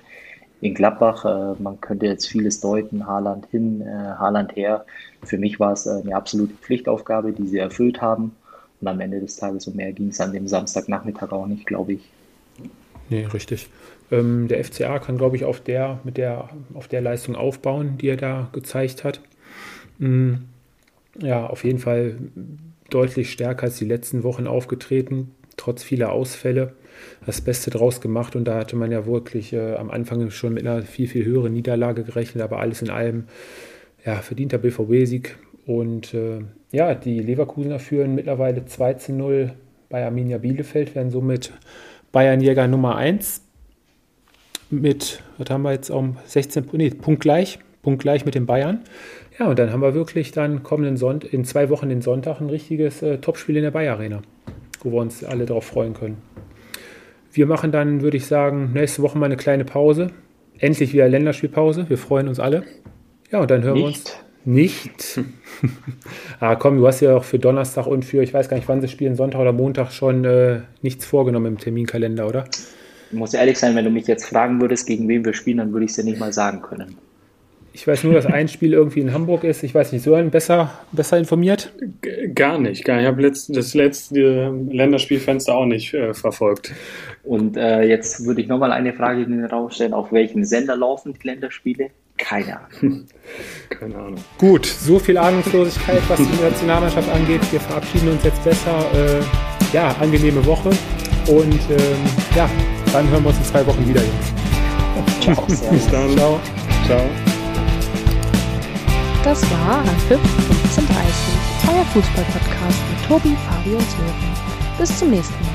in Gladbach. Äh, man könnte jetzt vieles deuten, Haaland hin, äh, Haaland her. Für mich war es äh, eine absolute Pflichtaufgabe, die sie erfüllt haben. Und am Ende des Tages, um mehr ging es an dem Samstagnachmittag auch nicht, glaube ich. Nee, richtig. Ähm, der FCA kann, glaube ich, auf der, mit der, auf der Leistung aufbauen, die er da gezeigt hat. Mhm. Ja, auf jeden Fall deutlich stärker als die letzten Wochen aufgetreten, trotz vieler Ausfälle. Das Beste draus gemacht und da hatte man ja wirklich äh, am Anfang schon mit einer viel, viel höheren Niederlage gerechnet, aber alles in allem ja, verdienter BVB-Sieg. Und äh, ja, die Leverkusener führen mittlerweile 2 zu 0 bei Arminia Bielefeld, werden somit Bayernjäger Nummer 1 mit, was haben wir jetzt, um 16, nee, Punkt gleich, Punkt gleich mit den Bayern. Ja, und dann haben wir wirklich dann kommenden Sonntag, in zwei Wochen den Sonntag ein richtiges äh, Topspiel in der Bayer Arena, wo wir uns alle darauf freuen können. Wir machen dann, würde ich sagen, nächste Woche mal eine kleine Pause. Endlich wieder Länderspielpause. Wir freuen uns alle. Ja, und dann hören Nicht. wir uns. Nicht. [LAUGHS] ah, komm, du hast ja auch für Donnerstag und für, ich weiß gar nicht, wann sie spielen, Sonntag oder Montag schon äh, nichts vorgenommen im Terminkalender, oder? Ich muss ehrlich sein, wenn du mich jetzt fragen würdest, gegen wen wir spielen, dann würde ich es dir nicht mal sagen können. Ich weiß nur, dass ein Spiel irgendwie in Hamburg ist. Ich weiß nicht, so ein besser, besser informiert? Gar nicht. Gar. Ich habe letzt, das letzte Länderspielfenster auch nicht äh, verfolgt. Und äh, jetzt würde ich nochmal eine Frage in den Raum stellen. Auf welchem Sender laufen die Länderspiele? Keine Ahnung. [LAUGHS] Keine Ahnung. Gut, so viel Ahnungslosigkeit, was die Nationalmannschaft angeht. Wir verabschieden uns jetzt besser. Äh, ja, angenehme Woche. Und ähm, ja, dann hören wir uns in zwei Wochen wieder, Ciao. [LAUGHS] Bis dann. Ciao. Ciao. Das war Anpfiff 1530, euer Fußballpodcast mit Tobi, Fabi und Sören. Bis zum nächsten Mal.